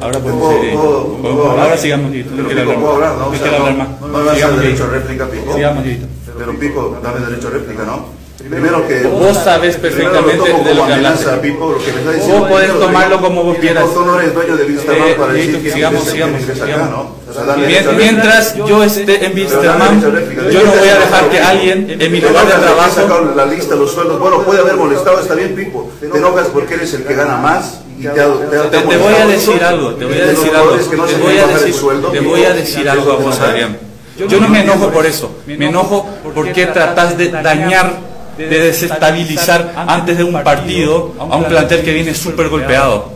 Ahora podemos seguir. ¿Puedo- puedo hablar? Ahora sigamos, Guito. No quiero hablar. No, No O sea, quiero hablar no- más. no me vas a dar Sigamos, derecho a réplica, Pipo. Sigamos, Guito. Pero Pipo, dame derecho a réplica, ¿no? Primero que... Vos sabés primero perfectamente tomo de lo que amenaza. Pipo, lo que me está diciendo. Vos podés tomarlo como vos quieras. No eres dueño de Vistamán Eh, para decir Guito, que sigamos, que sigamos, que acá, sigamos. ¿no? O sea, dame Mien- derecho a réplica. Mientras yo esté en réplica. yo no voy a dejar que alguien en mi lugar de trabajo la lista, los sueldos. Bueno, puede haber molestado, está bien, Pipo. Te enojas porque eres el que gana más y te, ha- te, Te, te voy a decir algo, te voy a decir algo, te voy a decir, te voy a decir algo a vos, Adrián. Yo no me enojo por eso, me enojo porque tratás de dañar, de desestabilizar antes de un partido a un plantel que viene súper golpeado.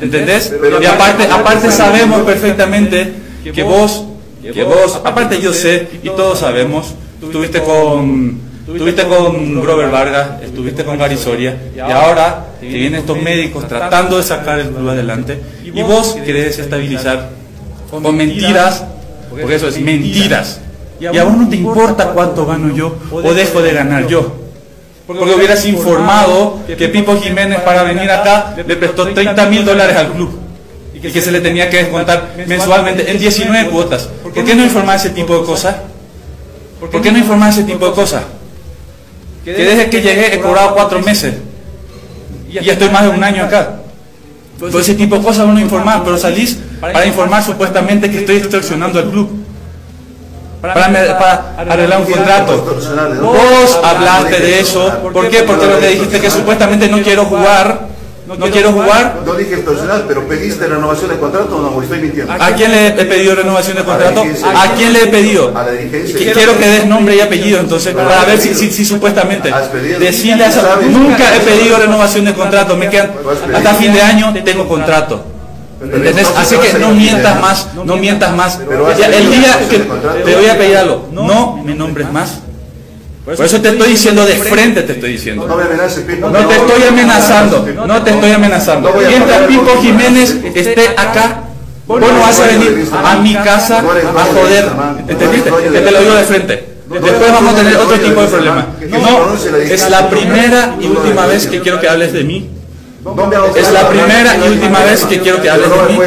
¿Entendés? Y aparte, aparte sabemos perfectamente que vos, que vos, aparte yo sé y todos sabemos, estuviste con, estuviste con Grover Vargas, estuviste con Gary Soria y ahora que vienen estos médicos tratando de sacar el club adelante y vos querés desestabilizar con mentiras, porque eso es mentiras. Y a vos no te importa cuánto gano yo o dejo de ganar yo. Porque hubieras informado que Pipo Jiménez para venir acá le prestó 30 mil dólares al club y que se le tenía que descontar mensualmente en 19 cuotas. ¿Por qué no informar ese tipo de cosas? ¿Por qué no informar ese tipo de cosas? Que desde que llegué he cobrado cuatro meses y ya estoy más de un año acá. Todo ese tipo de cosas uno informar, pero salís para informar supuestamente que estoy extorsionando al club. Para, arreglar un contrato. Vos hablaste de eso. ¿Por qué? Porque lo que dijiste que supuestamente no quiero jugar. No quiero jugar. No dije extorsionar, pero pediste renovación de contrato o no, estoy mintiendo. ¿A quién le he pedido renovación de contrato? ¿A quién le he pedido? A la dirigencia. Que quiero que des nombre y apellido entonces para ver si, si, si supuestamente decirle a nunca he pedido renovación de contrato me quedan hasta fin de año tengo contrato ¿entendés? así que no mientas más no mientas más. el día que te voy a pedir algo. No me nombres más. Por eso te estoy diciendo de frente te estoy diciendo. No me amenaces, Pipo. no te estoy amenazando, no te estoy amenazando. Mientras Pipo Jiménez esté acá, vos no vas a venir a mi casa a joder. ¿Entendiste? Que te lo digo de frente. Después vamos a tener otro tipo de problema. No, es la primera y última vez que quiero que hables de mí. Es la primera y última vez que quiero que hables de mí.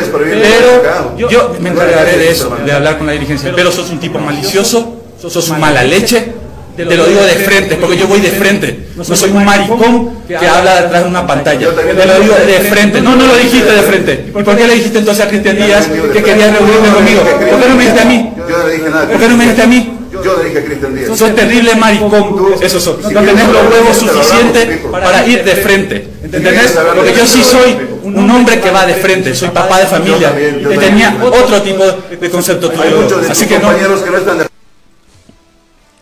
Pero yo me encargaré de eso, de hablar con la dirigencia. Pero sos un tipo malicioso, sos un mala leche. Te lo digo de frente, porque yo voy de frente. No soy un maricón que habla detrás de una pantalla. Te lo digo de frente. No, no lo dijiste de frente. ¿Y por qué le dijiste entonces a Cristian Díaz que quería reunirme conmigo? ¿Por qué no me dijiste a mí? ¿Por qué no me dijiste a mí? Yo le dije a Cristian Díaz. Sos terrible maricón. Eso sos. No tenés los huevos suficientes para ir de frente. ¿Entendés? Porque yo sí soy un hombre que va de frente. Soy papá de familia. Y tenía otro tipo de concepto tuyo. Así que no. compañeros que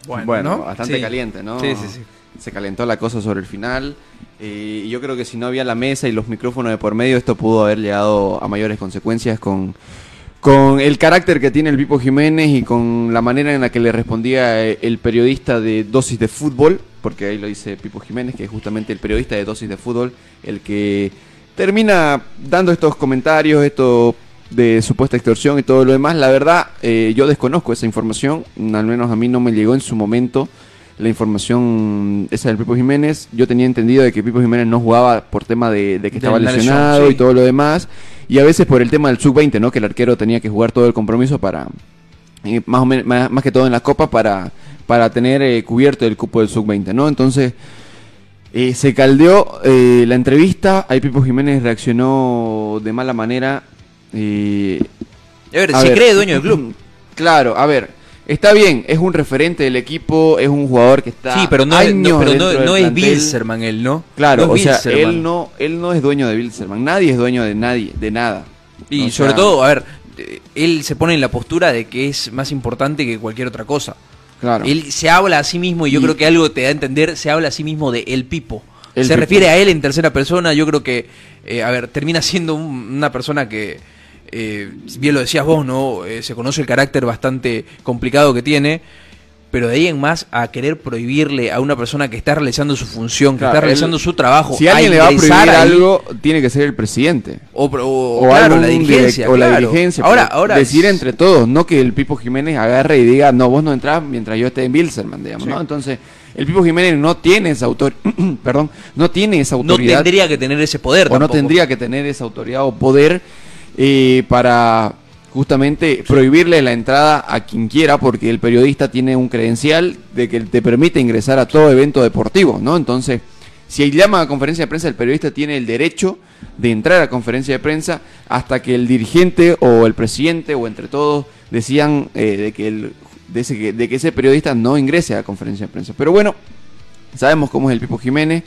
no Bueno, bastante Sí. caliente, ¿no? Sí, sí, sí. Se calentó la cosa sobre el final. eh, y yo creo que si no había la mesa y los micrófonos de por medio, esto pudo haber llegado a mayores consecuencias con, con el carácter que tiene el Pipo Jiménez y con la manera en la que le respondía eh, el periodista de Dosis de Fútbol, porque ahí lo dice Pipo Jiménez, que es justamente el periodista de Dosis de Fútbol, el que termina dando estos comentarios, esto de supuesta extorsión y todo lo demás. La verdad, eh, yo desconozco esa información, al menos a mí no me llegó en su momento la información esa del Pipo Jiménez. Yo tenía entendido de que Pipo Jiménez no jugaba por tema de, de que estaba lesión, lesionado sí. y todo lo demás. Y a veces por el tema del sub-20, ¿no? Que el arquero tenía que jugar todo el compromiso para, más, o menos, más, más que todo en la copa, para, para tener eh, cubierto el cupo del sub-20, ¿no? Entonces, eh, se caldeó eh, la entrevista, ahí Pipo Jiménez reaccionó de mala manera. A ver, a se ver, cree dueño del club. Claro, a ver, está bien, es un referente del equipo, es un jugador que está Sí, pero no, es, años no, pero no, es plantel. Bilzerman él, ¿no? Claro, o sea, él no, él no es dueño de Bilzerman, nadie es dueño de nadie, de nada. Y O sobre sea, todo, a ver, eh, él se pone en la postura de que es más importante que cualquier otra cosa. Claro. Él se habla a sí mismo y yo Y- creo que algo te da a entender, se habla a sí mismo de el Pipo. El se Pipo. refiere a él en tercera persona, yo creo que, eh, a ver, termina siendo un- una persona que, eh, bien lo decías vos, ¿no? Eh, se conoce el carácter bastante complicado que tiene, pero de ahí en más a querer prohibirle a una persona que está realizando su función, que Claro, está realizando él- su trabajo, Si alguien le va a prohibir ahí, algo, tiene que ser el presidente. o, o- O, claro, algún la dirigencia, direct- o la dirigencia. Ahora, ahora decir entre todos, no que el Pipo Jiménez agarre y diga, no, vos no entrás mientras yo esté en Bilzerman, digamos, ¿no? Entonces, el Pipo Jiménez no tiene esa autor [CLEARS THROAT] perdón, no tiene esa no autoridad. tendría que tener ese poder. o no tendría que tener esa autoridad o poder eh, para justamente prohibirle la entrada a quien quiera porque el periodista tiene un credencial de que te permite ingresar a todo evento deportivo, ¿no? Entonces, si llama a conferencia de prensa, el periodista tiene el derecho de entrar a conferencia de prensa hasta que el dirigente o el presidente o entre todos decían eh, de, que el, de, ese, de que ese periodista no ingrese a conferencia de prensa. Pero bueno, sabemos cómo es el Pipo Jiménez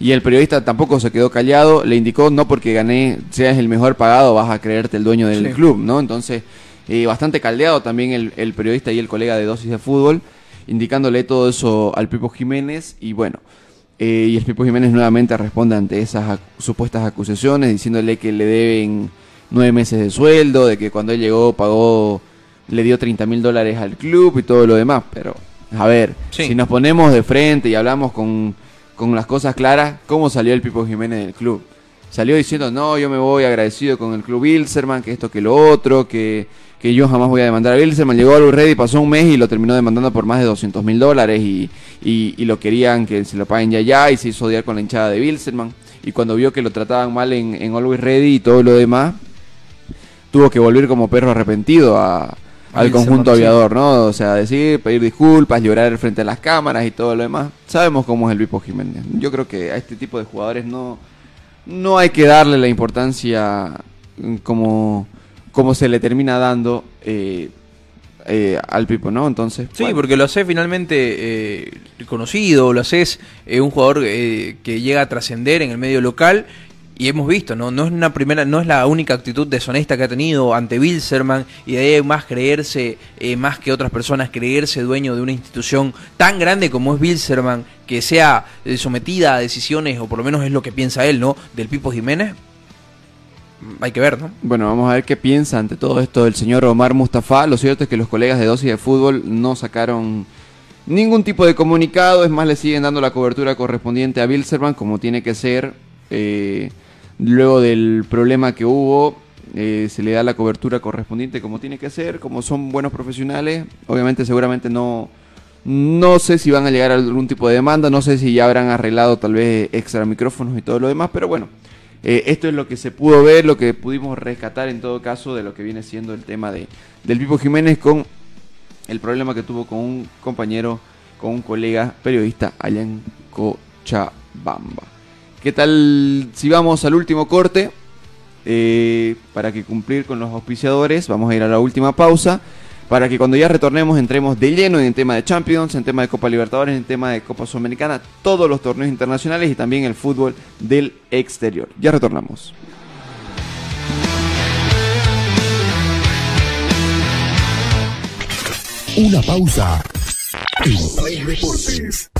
y el periodista tampoco se quedó callado, le indicó no porque gané, seas el mejor pagado, vas a creerte el dueño del Sí. club, ¿no? Entonces, eh, bastante caldeado también el, el periodista y el colega de dosis de fútbol, indicándole todo eso al Pipo Jiménez y bueno, eh, y el Pipo Jiménez nuevamente responde ante esas ac- supuestas acusaciones, diciéndole que le deben nueve meses de sueldo, de que cuando él llegó pagó, le dio 30 mil dólares al club y todo lo demás, pero a ver, Sí. si nos ponemos de frente y hablamos con, con las cosas claras, ¿cómo salió el Pipo Jiménez del club? salió diciendo, no, yo me voy agradecido con el club Bilzerman, que esto, que lo otro, que, que yo jamás voy a demandar a Bilzerman. Llegó a Ready, pasó un mes y lo terminó demandando por más de 200 mil dólares y, y- y lo querían que se lo paguen ya ya y se hizo odiar con la hinchada de Bilzerman. Y cuando vio que lo trataban mal en, en Always Ready y todo lo demás, tuvo que volver como perro arrepentido a, al conjunto aviador, ¿no? O sea, decir, pedir disculpas, llorar frente a las cámaras y todo lo demás. Sabemos cómo es el Vipo Jiménez. Yo creo que a este tipo de jugadores no, no hay que darle la importancia mm, como, como se le termina dando eh, eh, al Pipo, ¿no? Entonces, Sí, bueno. porque lo hace finalmente eh, conocido, lo haces eh, un jugador eh, que llega a trascender en el medio local y hemos visto, ¿no? No es una primera, no es la única actitud deshonesta que ha tenido ante Bilzerman y de ahí más creerse, eh, más que otras personas, creerse dueño de una institución tan grande como es Bilzerman, que sea eh, sometida a decisiones, o por lo menos es lo que piensa él, ¿no? Del Pipo Jiménez. Mm, Hay que ver, ¿no? Bueno, vamos a ver qué piensa ante todo esto el señor Omar Mustafa. Lo cierto es que los colegas de dosis de fútbol no sacaron ningún tipo de comunicado. Es más, le siguen dando la cobertura correspondiente a Bilzerman como tiene que ser. Eh, luego del problema que hubo, eh, se le da la cobertura correspondiente como tiene que ser. Como son buenos profesionales, obviamente seguramente no... No sé si van a llegar a algún tipo de demanda, no sé si ya habrán arreglado tal vez extra micrófonos y todo lo demás, pero bueno, eh, esto es lo que se pudo ver, lo que pudimos rescatar en todo caso de lo que viene siendo el tema de, del Pipo Jiménez con el problema que tuvo con un compañero, con un colega periodista allá en Cochabamba. ¿Qué tal si vamos al último corte? Eh, para que cumplir con los auspiciadores, vamos a ir a la última pausa. Para que cuando ya retornemos entremos de lleno en tema de Champions, en tema de Copa Libertadores, en tema de Copa Sudamericana, todos los torneos internacionales y también el fútbol del exterior. Ya retornamos. Una pausa. En.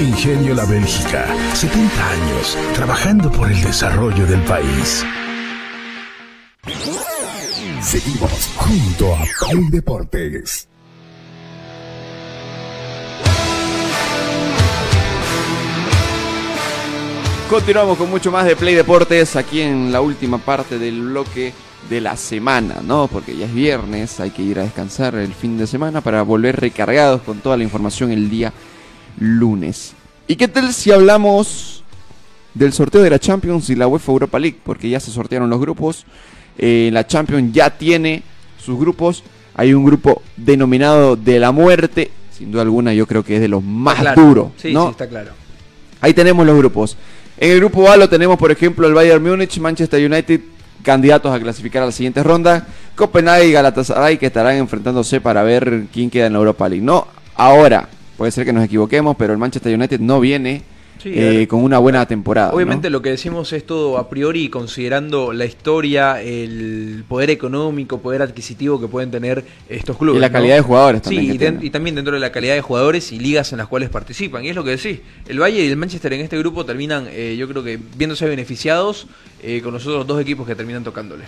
Ingenio La Bélgica, 70 años trabajando por el desarrollo del país. Seguimos junto a Play Deportes. Continuamos con mucho más de Play Deportes aquí en la última parte del bloque de la semana, ¿no? Porque ya es viernes, hay que ir a descansar el fin de semana para volver recargados con toda la información el día lunes. ¿Y qué tal si hablamos del sorteo de la Champions y la UEFA Europa League? Porque ya se sortearon los grupos. Eh, la Champions ya tiene sus grupos. Hay un grupo denominado de la muerte. Sin duda alguna, yo creo que es de los más Claro. duros. Sí, ¿no? sí, está claro. Ahí tenemos los grupos. En el grupo A lo tenemos, por ejemplo, el Bayern Múnich, Manchester United, candidatos a clasificar a la siguiente ronda. Copenhague y Galatasaray que estarán enfrentándose para ver quién queda en la Europa League. No, ahora, puede ser que nos equivoquemos, pero el Manchester United no viene Sí, eh, con una buena temporada. ¿no? Obviamente lo que decimos es todo a priori considerando la historia, el poder económico, poder adquisitivo que pueden tener estos clubes. Y la ¿no? calidad de jugadores también Sí, y, ten- tienen. y también dentro de la calidad de jugadores y ligas en las cuales participan. Y es lo que decís. El Valle y el Manchester en este grupo terminan, eh, yo creo que viéndose beneficiados eh, con los otros dos equipos que terminan tocándole.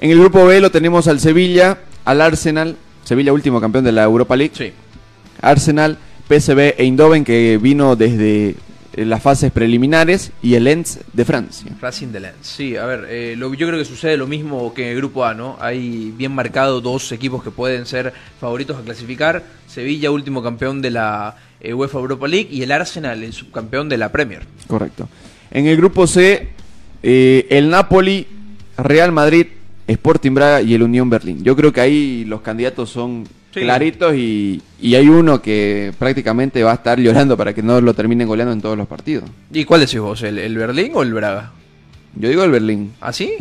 En el grupo B lo tenemos al Sevilla, al Arsenal, Sevilla último campeón de la Europa League. Sí. Arsenal, PSV e Eindhoven que vino desde las fases preliminares y el Lens de Francia. Racing de Lens. Sí, a ver, eh, lo- yo creo que sucede lo mismo que en el grupo A, ¿no? Hay bien marcado dos equipos que pueden ser favoritos a clasificar. Sevilla, último campeón de la eh, UEFA Europa League, y el Arsenal, el subcampeón de la Premier. Correcto. En el grupo C, eh, el Napoli, Real Madrid, Sporting Braga y el Unión Berlín. Yo creo que ahí los candidatos son Sí. claritos y, y hay uno que prácticamente va a estar llorando para que no lo terminen goleando en todos los partidos. ¿Y cuál decís vos? ¿El, el Berlín o el Braga? Yo digo el Berlín. ¿Ah, sí?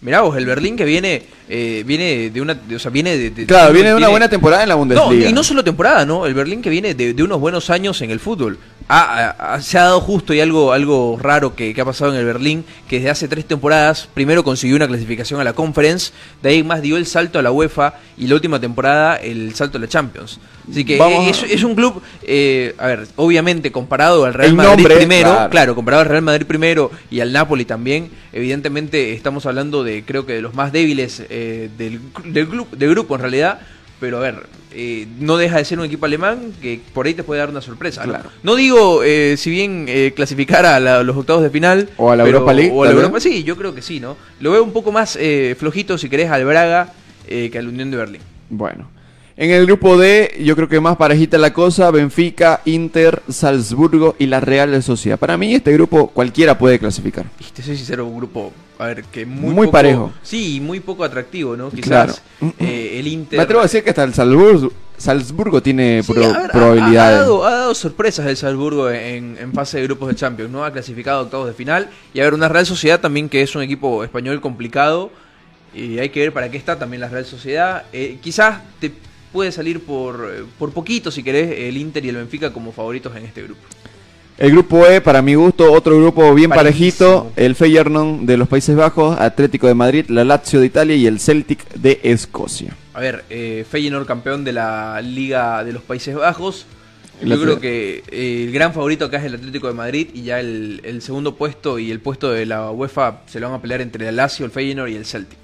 Mirá vos, el Berlín que viene, eh, viene de una, de- o sea, viene de, de- Claro, viene de una buena temporada en la No, Bundesliga. y no solo temporada, ¿no? El Berlín que viene de, de unos buenos años en el fútbol. Ha- se ha dado justo y algo, algo raro que, que ha pasado en el Berlín, que desde hace tres temporadas primero consiguió una clasificación a la Conference, de ahí más dio el salto a la UEFA y la última temporada el salto a la Champions. Así que eh, es, es un club, eh, a ver, obviamente comparado al Real El Madrid nombre, primero, claro. claro, comparado al Real Madrid primero y al Napoli también, evidentemente estamos hablando de creo que de los más débiles eh, del, del, del grupo en realidad, pero a ver, eh, no deja de ser un equipo alemán que por ahí te puede dar una sorpresa. Claro. No digo eh, si bien eh, clasificar a la- los octavos de final O a la pero- Europa League, o a la. Europa, sí, yo creo que sí, ¿no? Lo veo un poco más eh, flojito si querés al Braga eh, que al Unión de Berlín. Bueno. En el grupo D, yo creo que más parejita la cosa, Benfica, Inter, Salzburgo y la Real Sociedad. Para mí este grupo cualquiera puede clasificar. Y te soy sincero, un grupo, a ver, que muy, Muy poco- parejo. Sí, y muy poco atractivo, ¿no? Claro. Quizás eh, el Inter... Me atrevo a decir que hasta el Salzburgo, Salzburgo tiene Sí, pro- ver, probabilidades. Ha, dado, ha dado sorpresas el Salzburgo en, en fase de grupos de Champions, ¿no? Ha clasificado octavos de final. Y a ver, una Real Sociedad también que es un equipo español complicado. Y hay que ver para qué está también la Real Sociedad. Eh, quizás te puede salir por, eh, por poquito, si querés, el Inter y el Benfica como favoritos en este grupo. El grupo E, para mi gusto, otro grupo bien Parejísimo. parejito. El Feyenoord de los Países Bajos, Atlético de Madrid, la Lazio de Italia y el Celtic de Escocia. A ver, eh, Feyenoord campeón de la Liga de los Países Bajos. La Yo creo que eh, el gran favorito acá es el Atlético de Madrid y ya el, el segundo puesto y el puesto de la UEFA se lo van a pelear entre el Lazio, el Feyenoord y el Celtic.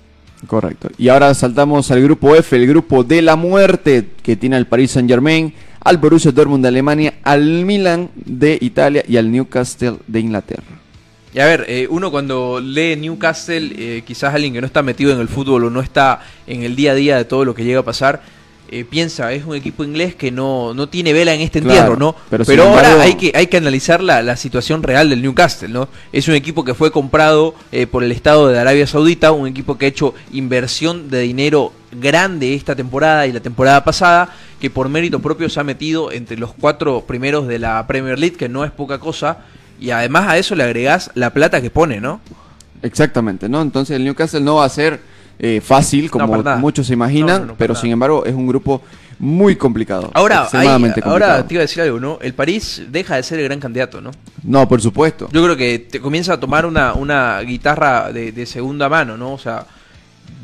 Correcto. Y ahora saltamos al grupo F, el grupo de la muerte, que tiene al Paris Saint Germain, al Borussia Dortmund de Alemania, al Milan de Italia y al Newcastle de Inglaterra. Y a ver, eh, uno cuando lee Newcastle, eh, quizás alguien que no está metido en el fútbol o no está en el día a día de todo lo que llega a pasar, eh, piensa, es un equipo inglés que no, no tiene vela en este Claro, entierro, ¿no? pero ahora embargo- hay que, hay que analizar la, la situación real del Newcastle, ¿no? Es un equipo que fue comprado eh, por el Estado de Arabia Saudita, un equipo que ha hecho inversión de dinero grande esta temporada y la temporada pasada, que por mérito propio se ha metido entre los cuatro primeros de la Premier League, que no es poca cosa, y además a eso le agregás la plata que pone, ¿no? Exactamente, ¿no? Entonces el Newcastle no va a ser eh, fácil, como muchos se imaginan, No, pero sin embargo es un grupo muy complicado. Ahora, hay- complicado. ahora te iba a decir algo, ¿no? El París deja de ser el gran candidato, ¿no? No, por supuesto. Yo creo que te comienza a tomar una, una guitarra de, de segunda mano, ¿no? O sea,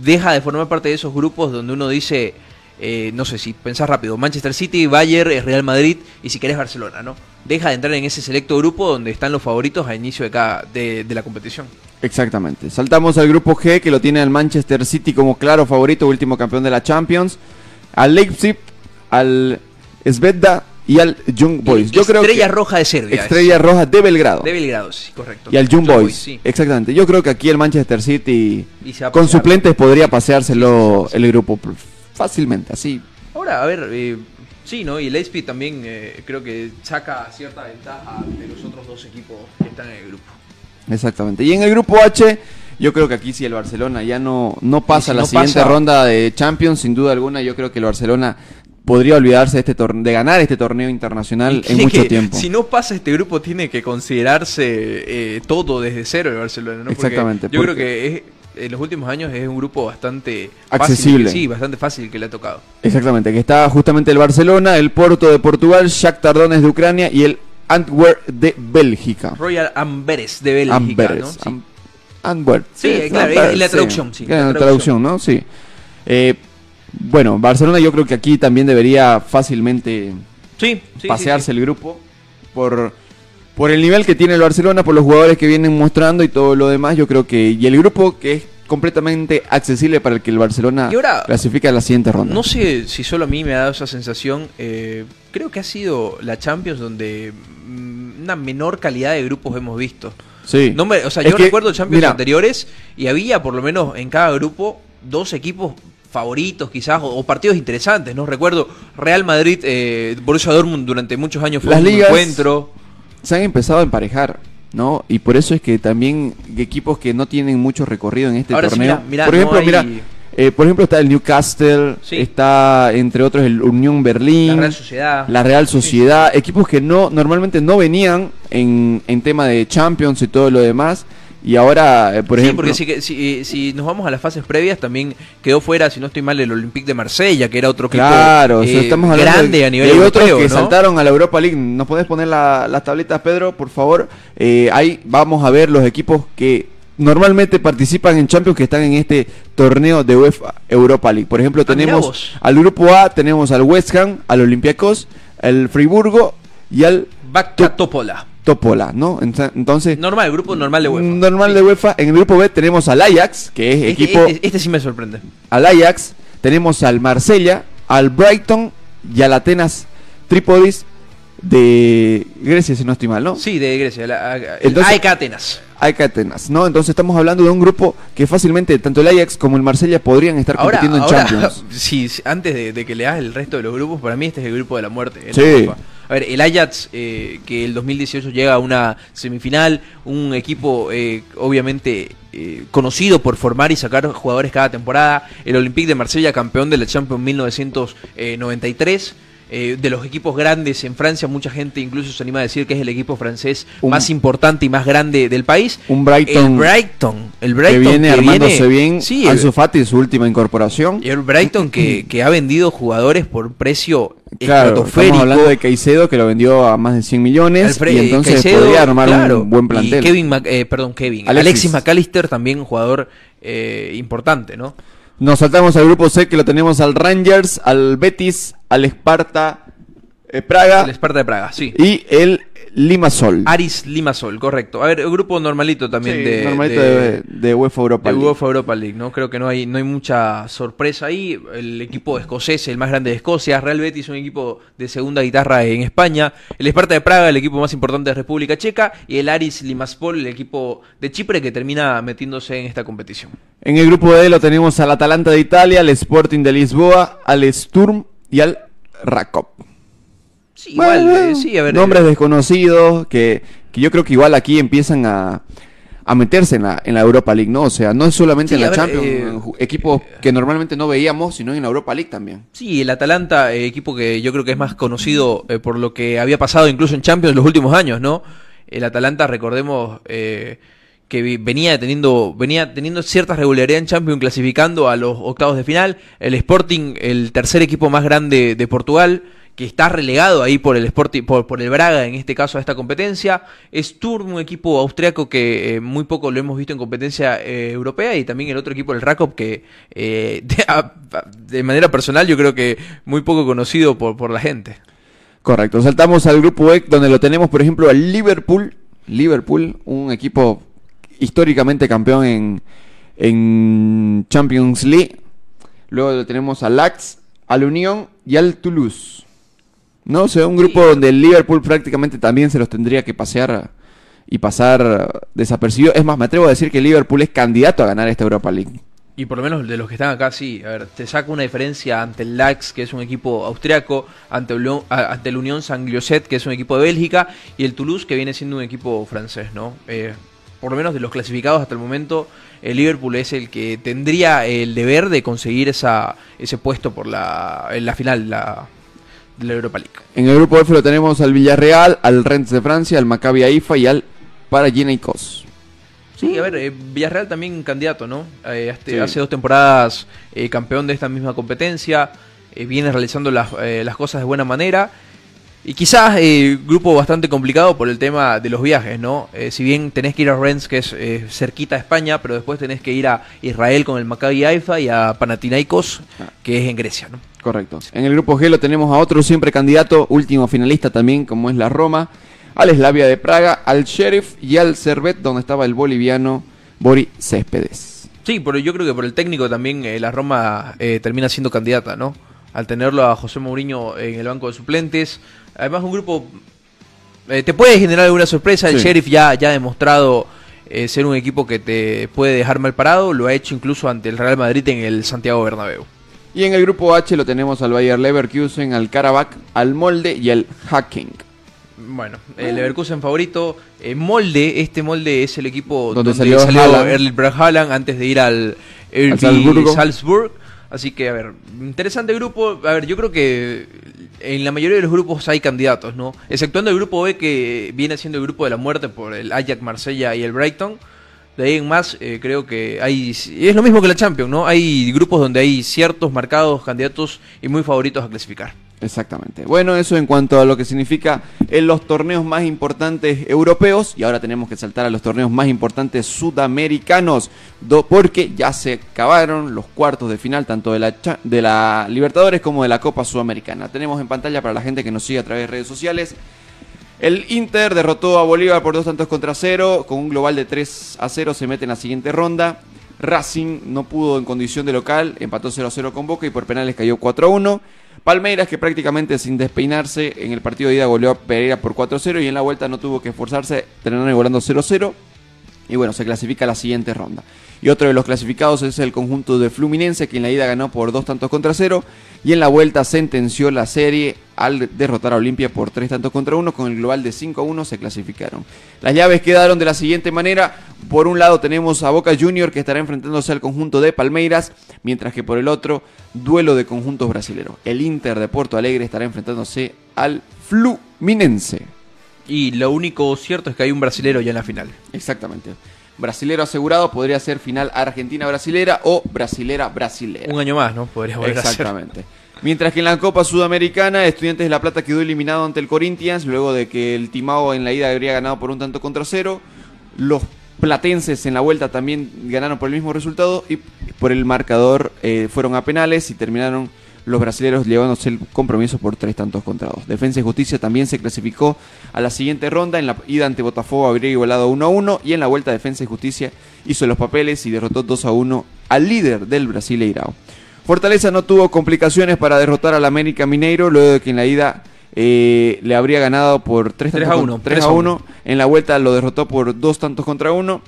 deja de formar parte de esos grupos donde uno dice, eh, no sé si pensás rápido, Manchester City, Bayern, eh, Real Madrid y si querés Barcelona, ¿no? Deja de entrar en ese selecto grupo donde están los favoritos a inicio de, cada, de, de la competición. Exactamente. Saltamos al grupo G, que lo tiene el Manchester City como claro favorito, último campeón de la Champions, al Leipzig, al Svedda y al Young Boys. Yo creo Estrella que Roja de Serbia. Estrella Roja de Belgrado. De Belgrado, sí, correcto. y al Young Boys. sí. Exactamente. Yo creo que aquí el Manchester City con suplentes podría paseárselo el grupo fácilmente, así. Ahora, a ver, eh, sí, ¿no? Y el Leipzig también eh, creo que saca cierta ventaja de los otros dos equipos que están en el grupo. Exactamente. Y en el grupo H, yo creo que aquí si el Barcelona ya no, no pasa si la no siguiente pasa- ronda de Champions, sin duda alguna, yo creo que el Barcelona podría olvidarse de, este torneo, de ganar este torneo internacional en mucho tiempo. Si no pasa este grupo, tiene que considerarse eh, todo desde cero el Barcelona, ¿no? Porque Exactamente, Yo porque- creo que es- en los últimos años es un grupo bastante Accesible. Fácil, sí, bastante fácil que le ha tocado. Exactamente, que está justamente el Barcelona, el Porto de Portugal, Shakhtar Donetsk de Ucrania y el Antwerp de Bélgica. Royal Amberes de Bélgica, Amberes. ¿no? Sí. Am- Antwerp. Sí, claro, Amberes, y la traducción, sí, Claro, la la traducción, ¿no? Sí. Eh, bueno, Barcelona yo creo que aquí también debería fácilmente Sí, sí, pasearse sí, sí. el grupo por, por el nivel que tiene el Barcelona, por los jugadores que vienen mostrando y todo lo demás. Yo creo que. Y el grupo que es completamente accesible para el que el Barcelona ahora- clasifica a la siguiente ronda. No sé si solo a mí me ha dado esa sensación. eh, creo que ha sido la Champions donde mm, una menor calidad de grupos hemos visto. Sí. No me- o sea, Es yo que, recuerdo Champions mira, anteriores y había por lo menos en cada grupo dos equipos favoritos quizás o, o partidos interesantes, ¿no? Recuerdo Real Madrid, eh, Borussia Dortmund durante muchos años fue Las un ligas- encuentro. Se han empezado a emparejar. ¿No? Y por eso es que también equipos que no tienen mucho recorrido en este Ahora sí, torneo. mira, mira, por no ejemplo, hay- mira, eh, por ejemplo está el Newcastle, Sí. está entre otros el Unión Berlín, La Real Sociedad. la Real Sociedad, equipos que no normalmente no venían en, en tema de Champions y todo lo demás. Y ahora, eh, por sí, ejemplo, porque si, eh, si nos vamos a las fases previas, también quedó fuera, si no estoy mal, el Olympique de Marsella, que era otro equipo Claro, eh, estamos grande de, a nivel europeo, otros que ¿no? saltaron a la Europa League. ¿Nos podés poner la- las tabletas, Pedro, por favor? Eh, ahí vamos a ver los equipos que normalmente participan en Champions que están en este torneo de UEFA Europa League. Por ejemplo, Ah, tenemos al grupo A, tenemos al West Ham, al Olympiacos, al Friburgo y al Bacta Topola. ¿no? Entonces, Normal, grupo normal de UEFA. normal de UEFA. En el grupo B tenemos al Ajax, que es Este, equipo este- este sí me sorprende. al Ajax, tenemos al Marsella, al Brighton y al Atenas Trípodis de Grecia, si no estoy mal, ¿no? Sí, de Grecia. La, el Entonces- AEK Atenas. AEK Atenas, ¿no? Entonces estamos hablando de un grupo que fácilmente tanto el Ajax como el Marsella podrían estar Ahora, compitiendo en ahora Champions. [LAUGHS] sí, antes de, de que leas el resto de los grupos, para mí este es el grupo de la muerte. en Sí. A ver, el Ajax, eh, que el 2018 llega a una semifinal, un equipo eh, obviamente eh, conocido por formar y sacar jugadores cada temporada. El Olympique de Marsella, campeón de la Champions 1993. Eh, de los equipos grandes en Francia, mucha gente incluso se anima a decir que es el equipo francés Un- más importante y más grande del país. Un Brighton el Brighton, el que Brighton viene armándose viene- bien. Sí, Ansu Fati, su última incorporación. y el Brighton que, que ha vendido jugadores por precio Claro, estamos hablando de Caicedo que lo vendió a más de 100 millones Alfred- y entonces Caicedo, podría armar claro, un buen plantel. Y Kevin, eh, perdón, Kevin. Alexis. Alexis. McAllister también un jugador eh, importante, ¿no? Nos saltamos al grupo C que lo tenemos al Rangers, al Betis, al Esparta eh, Praga El Esparta de Praga, sí. y el Limassol. Aris Limassol, correcto. A ver, el grupo normalito también Sí, de, normalito de- de, de UEFA Europa de League. UEFA Europa League, ¿no? Creo que no hay, no hay mucha sorpresa ahí. El equipo escocés, el más grande de Escocia. Real Betis, un equipo de segunda guitarra en España. El Esparta de Praga, el equipo más importante de República Checa. Y el Aris Limassol, el equipo de Chipre que termina metiéndose en esta competición. En el grupo D lo tenemos al Atalanta de Italia, al Sporting de Lisboa, al Sturm y al Rakop. Sí, igual, Bueno, eh, sí, a ver. nombres eh, desconocidos que, que yo creo que igual aquí empiezan a, a meterse en la, en la Europa League, ¿no? O sea, no es solamente Sí, en la ver, Champions, eh, equipos que normalmente no veíamos, sino en la Europa League también. Sí, el Atalanta, equipo que yo creo que es más conocido por lo que había pasado incluso en Champions en los últimos años, ¿no? El Atalanta, recordemos eh, que venía teniendo, venía teniendo cierta regularidad en Champions, clasificando a los octavos de final. El Sporting, el tercer equipo más grande de Portugal, que está relegado ahí por el Sporting, por, el Braga, en este caso a esta competencia. Sturm, un equipo austriaco que eh, muy poco lo hemos visto en competencia eh, europea, y también el otro equipo, el Rakop, que eh, de manera personal yo creo que muy poco conocido por, por la gente. Correcto. Saltamos al grupo E, donde lo tenemos, por ejemplo, al Liverpool. Liverpool, un equipo históricamente campeón en, en Champions League. Luego lo tenemos al Ajax, al Unión y al Toulouse. No, o sea, un grupo donde el Liverpool prácticamente también se los tendría que pasear y pasar desapercibido. Es más, me atrevo a decir que el Liverpool es candidato a ganar esta Europa League. Y por lo menos de los que están acá, sí. A ver, te saca una diferencia ante el LAX, que es un equipo austriaco, ante, el ante el Unión Saint-Gilloise, que es un equipo de Bélgica, y el Toulouse, que viene siendo un equipo francés, ¿no? Eh, por lo menos de los clasificados hasta el momento, el Liverpool es el que tendría el deber de conseguir esa, ese puesto por la, en la final la- de la Europa League. En el grupo F lo tenemos al Villarreal, al Rennes de Francia, al Maccabi Haifa y al Panathinaikos. Sí, a ver, eh, Villarreal también candidato, ¿no? Eh, este- Sí. Hace dos temporadas eh, campeón de esta misma competencia, viene realizando las, las cosas de buena manera. Y quizás grupo bastante complicado por el tema de los viajes, ¿no? Si bien tenés que ir a Rennes, que es cerquita a España, pero después tenés que ir a Israel con el Maccabi Haifa y a Panathinaikos, que es en Grecia, ¿no? Correcto. En el grupo G lo tenemos a otro siempre candidato, último finalista también, como es la Roma, al Slavia de Praga, al Sheriff y al Servet, donde estaba el boliviano Bori Céspedes. Sí, pero yo creo que por el técnico también eh, la Roma eh, termina siendo candidata, ¿no? Al tenerlo a José Mourinho en el banco de suplentes. Además, un grupo. eh, te puede generar alguna sorpresa. El Sí. Sheriff ya, ya ha demostrado ser un equipo que te puede dejar mal parado. Lo ha hecho incluso ante el Real Madrid en el Santiago Bernabéu. Y en el grupo H lo tenemos al Bayer Leverkusen, al Karabakh, al Molde y al Hacking. Bueno, el Leverkusen favorito. eh, molde, este molde es el equipo Donde donde, salió salió, Haaland. Antes de ir al Salzburgo. Salzburg. Así que, a ver, interesante grupo. A ver, yo creo que en la mayoría de los grupos hay candidatos, ¿no? Exceptuando el grupo B que viene siendo el grupo de la muerte por el Ajax, Marsella y el Brighton. De ahí en más, eh, creo que hay. Es lo mismo que la Champions, ¿no? Hay grupos donde hay ciertos marcados candidatos y muy favoritos a clasificar. Exactamente. Bueno, eso en cuanto a lo que significa en los torneos más importantes europeos. Y ahora tenemos que saltar a los torneos más importantes sudamericanos. porque ya se acabaron los cuartos de final, tanto de la, de la Libertadores como de la Copa Sudamericana. Tenemos en pantalla para la gente que nos sigue a través de redes sociales. El Inter derrotó a Bolívar por dos tantos contra cero. Con un global de 3 a 0 se mete en la siguiente ronda. Racing no pudo en condición de local, empató 0 a 0 con Boca y por penales cayó 4 a 1. Palmeiras, que prácticamente sin despeinarse en el partido de ida goleó a Pereira por 4 a 0 y en la vuelta no tuvo que esforzarse, terminaron igualando 0 a 0. Y bueno, se clasifica a la siguiente ronda. Y otro de los clasificados es el conjunto de Fluminense, que en la ida ganó por dos tantos contra cero. Y en la vuelta sentenció la serie al derrotar a Olimpia por tres tantos contra uno. Con el global de 5 a 1 se clasificaron. Las llaves quedaron de la siguiente manera. Por un lado tenemos a Boca Junior, que estará enfrentándose al conjunto de Palmeiras. Mientras que por el otro, duelo de conjuntos brasileños. El Inter de Porto Alegre estará enfrentándose al Fluminense. Y lo único cierto es que hay un brasilero ya en la final. Exactamente. Brasilero asegurado podría ser final Argentina-Brasilera o Brasilera-Brasilera. Un año más, ¿no? Podría volver a ser. Exactamente. Mientras que en la Copa Sudamericana, Estudiantes de La Plata quedó eliminado ante el Corinthians, luego de que el Timao en la ida habría ganado por un tanto contra cero. Los platenses en la vuelta también ganaron por el mismo resultado y por el marcador eh, fueron a penales y terminaron los brasileños llevándose el compromiso por tres tantos contra dos. Defensa y Justicia también se clasificó a la siguiente ronda. En la ida ante Botafogo habría igualado 1 a 1 y en la vuelta Defensa y Justicia hizo los papeles y derrotó 2 a 1 al líder del Brasileirao. Fortaleza no tuvo complicaciones para derrotar al América Mineiro luego de que en la ida eh, le habría ganado por 3, 3 a 1, 3 a 1. En la vuelta lo derrotó por dos tantos contra uno.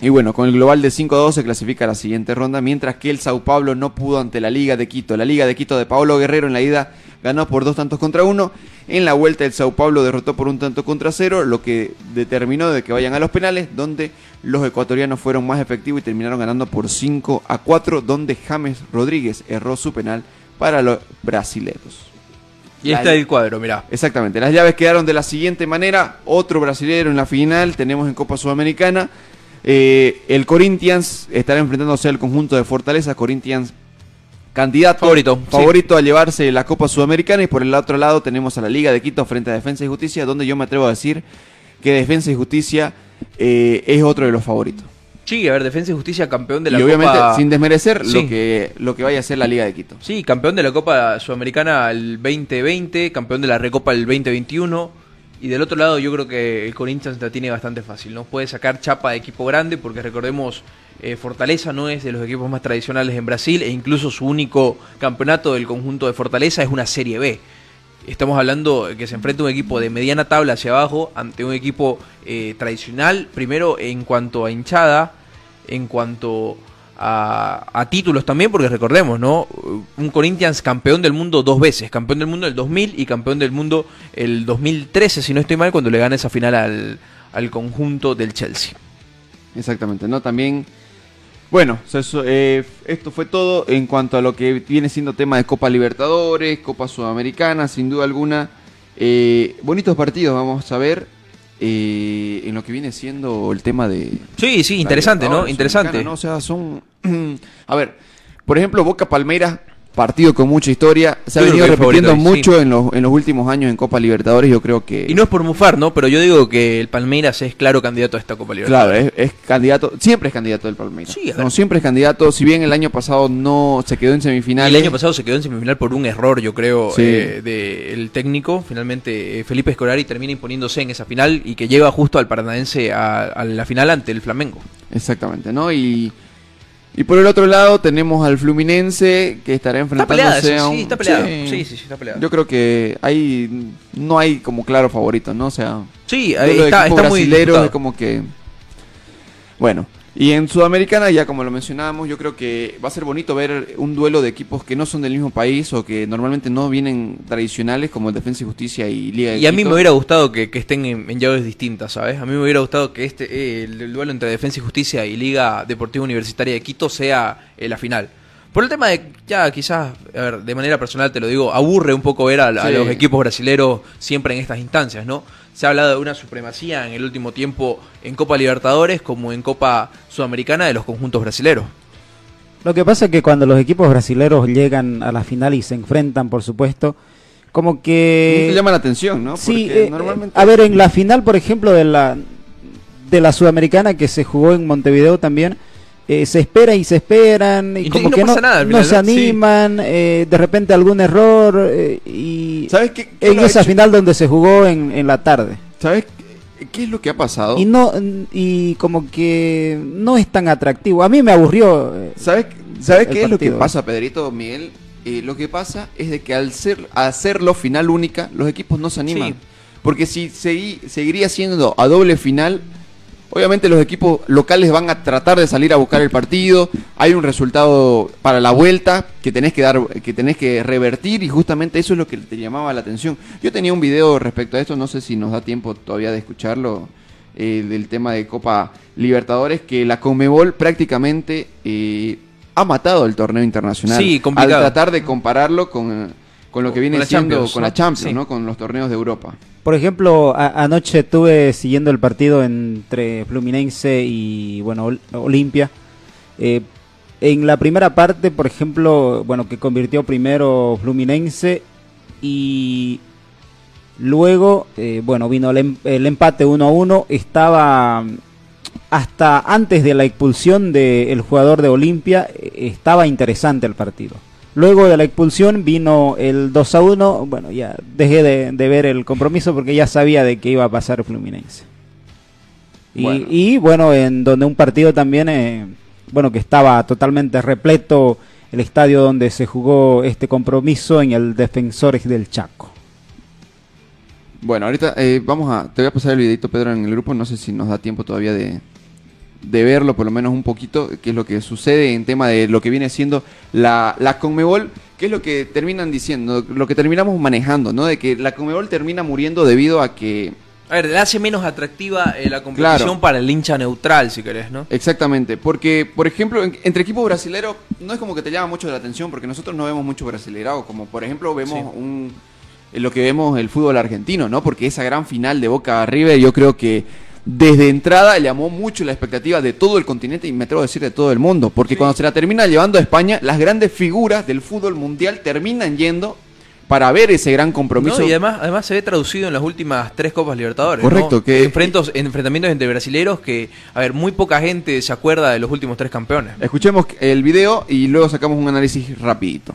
Y bueno, con el global de 5 a 2 se clasifica a la siguiente ronda, mientras que el Sao Paulo no pudo ante la Liga de Quito. La Liga de Quito de Paolo Guerrero en la ida ganó por dos tantos contra uno. En la vuelta el Sao Paulo derrotó por un tanto contra cero, lo que determinó de que vayan a los penales, donde los ecuatorianos fueron más efectivos y terminaron ganando por 5 a 4, donde James Rodríguez erró su penal para los brasileños. Y está el cuadro, mirá. Exactamente. Las llaves quedaron de la siguiente manera. Otro brasilero en la final. Tenemos en Copa Sudamericana. Eh, el Corinthians estará enfrentándose al conjunto de Fortaleza. Corinthians candidato Favorito, favorito a llevarse la Copa Sudamericana. Y por el otro lado tenemos a la Liga de Quito frente a Defensa y Justicia. Donde yo me atrevo a decir que Defensa y Justicia eh, es otro de los favoritos. Sí, a ver, Defensa y Justicia campeón de la y obviamente Copa... sin desmerecer Sí. lo, que, lo que vaya a ser la Liga de Quito. Sí, campeón de la Copa Sudamericana el 2020, campeón de la Recopa el 2021. Y del otro lado yo creo que el Corinthians la tiene bastante fácil, ¿no? Puede sacar chapa de equipo grande porque recordemos, eh, Fortaleza no es de los equipos más tradicionales en Brasil e incluso su único campeonato del conjunto de Fortaleza es una Serie B. Estamos hablando que se enfrenta un equipo de mediana tabla hacia abajo ante un equipo eh, tradicional, primero en cuanto a hinchada, en cuanto a, títulos también, porque recordemos, ¿no? Un Corinthians campeón del mundo dos veces, campeón del mundo el 2000 y campeón del mundo el 2013, si no estoy mal, cuando le gana esa final al, al conjunto del Chelsea. Exactamente, ¿no? También, bueno, eh, esto fue todo en cuanto a lo que viene siendo tema de Copa Libertadores, Copa Sudamericana, sin duda alguna. Eh, bonitos partidos, vamos a ver, eh, en lo que viene siendo el tema de... Sí, sí, interesante, ¿no? Interesante. ¿no? O sea, son... [CLEARS THROAT] a ver, por ejemplo, Boca Palmeiras, partido con mucha historia, se ha Yo creo venido repitiendo favorito, sí. mucho en, los, en los últimos años en Copa Libertadores, yo creo que... Y no es por mufar, ¿no? Pero yo digo que el Palmeiras es claro candidato a esta Copa Claro, Libertadores. es, es candidato, siempre es candidato del Palmeiras. Sí, no, siempre es candidato, si bien el año pasado no se quedó en Y semifinales. el año pasado se quedó en semifinal por un error, yo creo, Sí. eh, del técnico. Finalmente, eh, Felipe Escolari termina imponiéndose en esa final y que lleva justo al paranaense a, a la final ante el Flamengo. Exactamente, ¿no? Y, y por el otro lado tenemos al Fluminense que estará enfrentándose eso, a un... sí, está peleada. Sí, sí, sí, está peleada. Yo creo que hay no hay como claro favorito, ¿no? O sea, Sí, ahí está, está muy es como que... Bueno, Y en Sudamericana, ya como lo mencionábamos, yo creo que va a ser bonito ver un duelo de equipos que no son del mismo país o que normalmente no vienen tradicionales como el Defensa y Justicia y Liga de Y a mí me hubiera gustado que, que estén en, en llaves distintas, ¿sabes? A mí me hubiera gustado que este eh, el, el duelo entre Defensa y Justicia y Liga Deportiva Universitaria de Quito sea eh, la final. Por el tema de, ya quizás, a ver, de manera personal te lo digo, aburre un poco ver a, los equipos brasileros siempre en estas instancias, ¿no? Se ha hablado de una supremacía en el último tiempo en Copa Libertadores como en Copa Sudamericana de los conjuntos brasileros. Lo que pasa es que cuando los equipos brasileros llegan a la final y se enfrentan, por supuesto, como que... Llama la atención, ¿no? Sí, Porque eh, normalmente... a ver, en la final, por ejemplo, de la, de la Sudamericana que se jugó en Montevideo también, eh, se espera y se esperan y, Y como no que pasa no, nada no se animan, eh, de repente algún error eh, y ¿Sabes qué? qué en esa final donde se jugó en, en la tarde. ¿Sabes qué- es lo que ha pasado? Y no y como que no es tan atractivo. A mí me aburrió. ¿Sabes, ¿sabes qué es lo que pasa, Pedrito, Miguel? Lo que pasa es de que al ser hacerlo final única, los equipos no se animan. Sí. Porque si segui- seguiría siendo a doble final, obviamente los equipos locales van a tratar de salir a buscar el partido. Hay un resultado para la vuelta que tenés que dar, que tenés que revertir y justamente eso es lo que te llamaba la atención. Yo tenía un video respecto a esto, no sé si nos da tiempo todavía de escucharlo. eh, del tema de Copa Libertadores, que la Conmebol prácticamente eh, ha matado el torneo internacional. Sí, complicado. Al tratar de compararlo con, con lo que viene Con la siendo Champions, con la Champions, Sí. ¿no? Con los torneos de Europa. Por ejemplo, a- anoche estuve siguiendo el partido entre Fluminense y bueno Ol- Olimpia. Eh, en la primera parte, por ejemplo, bueno que convirtió primero Fluminense y luego, eh, bueno vino el, em- el empate 1 a 1. Estaba mm, hasta antes de la expulsión del jugador de Olimpia eh, estaba interesante el partido. Luego de la expulsión vino el 2 a 1. Bueno, ya dejé de, de ver el compromiso porque ya sabía de que iba a pasar Fluminense. Y Bueno. y, bueno, en donde un partido también, eh, bueno, que estaba totalmente repleto el estadio donde se jugó este compromiso en el Defensores del Chaco. Bueno, ahorita eh, vamos a. Te voy a pasar el videito, Pedro, en el grupo. No sé si nos da tiempo todavía de, de verlo, por lo menos un poquito, qué es lo que sucede en tema de lo que viene siendo la, la Conmebol, qué es lo que terminan diciendo, lo que terminamos manejando, ¿no? De que la Conmebol termina muriendo debido a que. A ver, le hace menos atractiva eh, la competición Claro. para el hincha neutral, si querés, ¿no? Exactamente, porque, por ejemplo, en- entre equipos brasileros no es como que te llama mucho la atención, porque nosotros no vemos mucho brasileirado, como por ejemplo vemos Sí. un eh, lo que vemos el fútbol argentino, ¿no? Porque esa gran final de Boca River, yo creo que desde entrada llamó mucho la expectativa de todo el continente y me atrevo a decir de todo el mundo, porque cuando se la termina llevando a España, las grandes figuras del fútbol mundial terminan yendo para ver ese gran compromiso. No, y además, además se ve traducido en las últimas tres Copas Libertadores. Correcto, ¿no? que- Enfrentos, enfrentamientos entre brasileros que, a ver, muy poca gente se acuerda de los últimos tres campeones. Escuchemos el video y luego sacamos un análisis rapidito.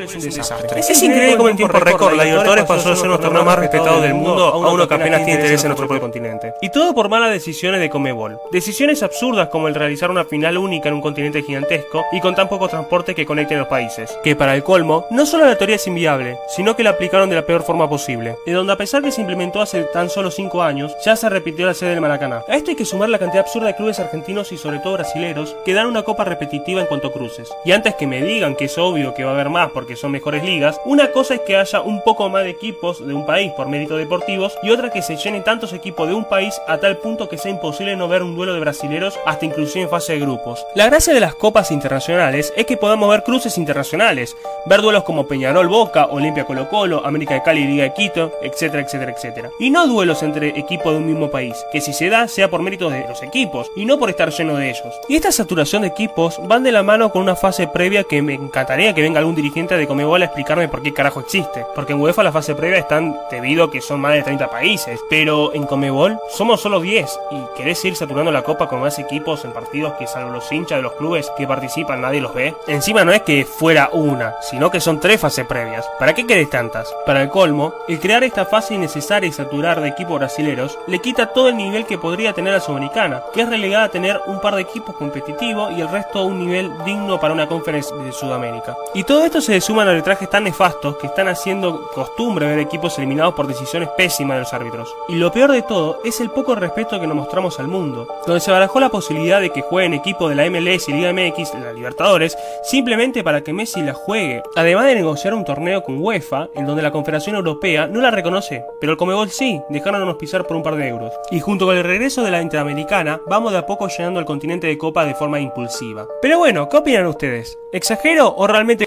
Es un desastre. Es increíble cómo en tiempo récord la Libertadores pasó de ser los torneos más respetados del mundo a uno que apenas tiene interés en nuestro propio continente. Y todo por malas decisiones de Comebol. Decisiones absurdas como el realizar una final única en un continente gigantesco y con tan poco transporte que conecten los países. Que para el colmo, no solo la teoría es inviable, sino que la aplicaron de la peor forma posible. De donde a pesar que se implementó hace tan solo 5 años, ya se repitió la sede del Maracaná. A esto hay que sumar la cantidad absurda de clubes argentinos y sobre todo brasileros que dan una copa repetitiva en cuanto a cruces. Y antes que me digan que es obvio que va a haber más porque son mejores ligas, una cosa es que haya un poco más de equipos de un país por méritos deportivos y otra que se llenen tantos equipos de un país a tal punto que sea imposible no ver un duelo de brasileros hasta inclusive en fase de grupos. La gracia de las copas internacionales es que podamos ver cruces internacionales, ver duelos como Peñarol Boca, Olimpia Colo Colo, América de Cali y Liga de Quito, etcétera, etcétera, etcétera. Y no duelos entre equipos de un mismo país, que si se da sea por méritos de los equipos y no por estar lleno de ellos. Y esta saturación de equipos van de la mano con una fase previa que me encantaría que venga algún dirigente de Comebol a explicarme por qué carajo existe. Porque en UEFA la fase previa están debido a que son más de 30 países, pero en Comebol somos solo 10 y querés ir saturando la copa con más equipos en partidos que salvo los hinchas de los clubes que participan nadie los ve. Encima no es que fuera una, sino que son tres fases previas. ¿Para qué querés tantas? Para el colmo, el crear esta fase innecesaria y saturar de equipos brasileros le quita todo el nivel que podría tener la Sudamericana, que es relegada a tener un par de equipos competitivos y el resto un nivel digno para una conferencia de Sudamérica. Y todo esto se suman arbitrajes tan nefastos que están haciendo costumbre ver equipos eliminados por decisiones pésimas de los árbitros. Y lo peor de todo es el poco respeto que nos mostramos al mundo, donde se barajó la posibilidad de que jueguen equipos de la MLS y Liga MX, la Libertadores, simplemente para que Messi la juegue, además de negociar un torneo con UEFA, en donde la Confederación Europea no la reconoce, pero el Comebol sí, dejándonos pisar por un par de euros. Y junto con el regreso de la Interamericana, vamos de a poco llenando el continente de copa de forma impulsiva. Pero bueno, ¿qué opinan ustedes? ¿Exagero o realmente...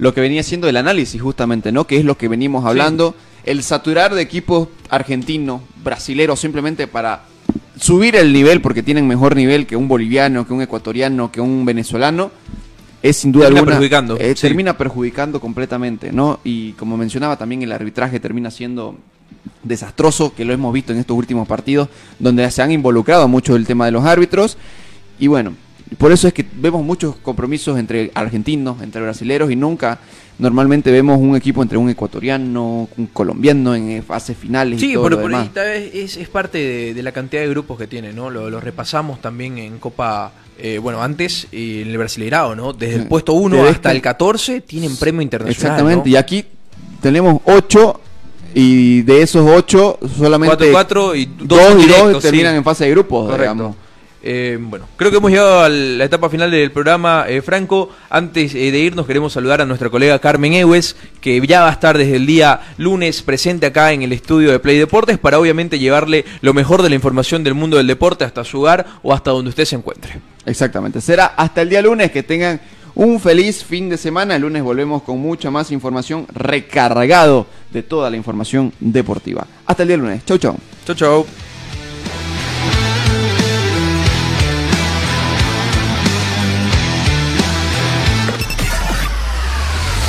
lo que venía siendo el análisis justamente, ¿no? Que es lo que venimos hablando, el saturar de equipos argentinos, brasileros, simplemente para subir el nivel, porque tienen mejor nivel que un boliviano, que un ecuatoriano, que un venezolano, es sin duda Termina alguna perjudicando, eh, sí. termina perjudicando completamente, ¿no? Y como mencionaba también el arbitraje termina siendo desastroso, que lo hemos visto en estos últimos partidos, donde se han involucrado mucho el tema de los árbitros. Y bueno, por eso es que vemos muchos compromisos entre argentinos, entre brasileros, y nunca normalmente vemos un equipo entre un ecuatoriano, un colombiano en fases finales y Sí, todo por, lo demás. vez es, es parte de, de la cantidad de grupos que tiene, ¿no? Lo, lo repasamos también en Copa, eh, bueno, antes eh, en el Brasileirao, ¿no? Desde el puesto 1 Desde hasta este- el 14 tienen premio internacional. Exactamente, ¿no? y aquí tenemos ocho y de esos ocho solamente Cuatro y cuatro y dos dos, y dos directos, terminan sí. en fase de grupos, Correcto. digamos. Eh, bueno, creo que hemos llegado a la etapa final del programa, eh, Franco. Antes eh, de irnos, queremos saludar a nuestra colega Carmen Ewes, que ya va a estar desde el día lunes presente acá en el estudio de Play Deportes para obviamente llevarle lo mejor de la información del mundo del deporte hasta su hogar o hasta donde usted se encuentre. Exactamente. Será hasta el día lunes que tengan un feliz fin de semana. El lunes volvemos con mucha más información recargado de toda la información deportiva. Hasta el día lunes. Chau, chau. Chau, chau.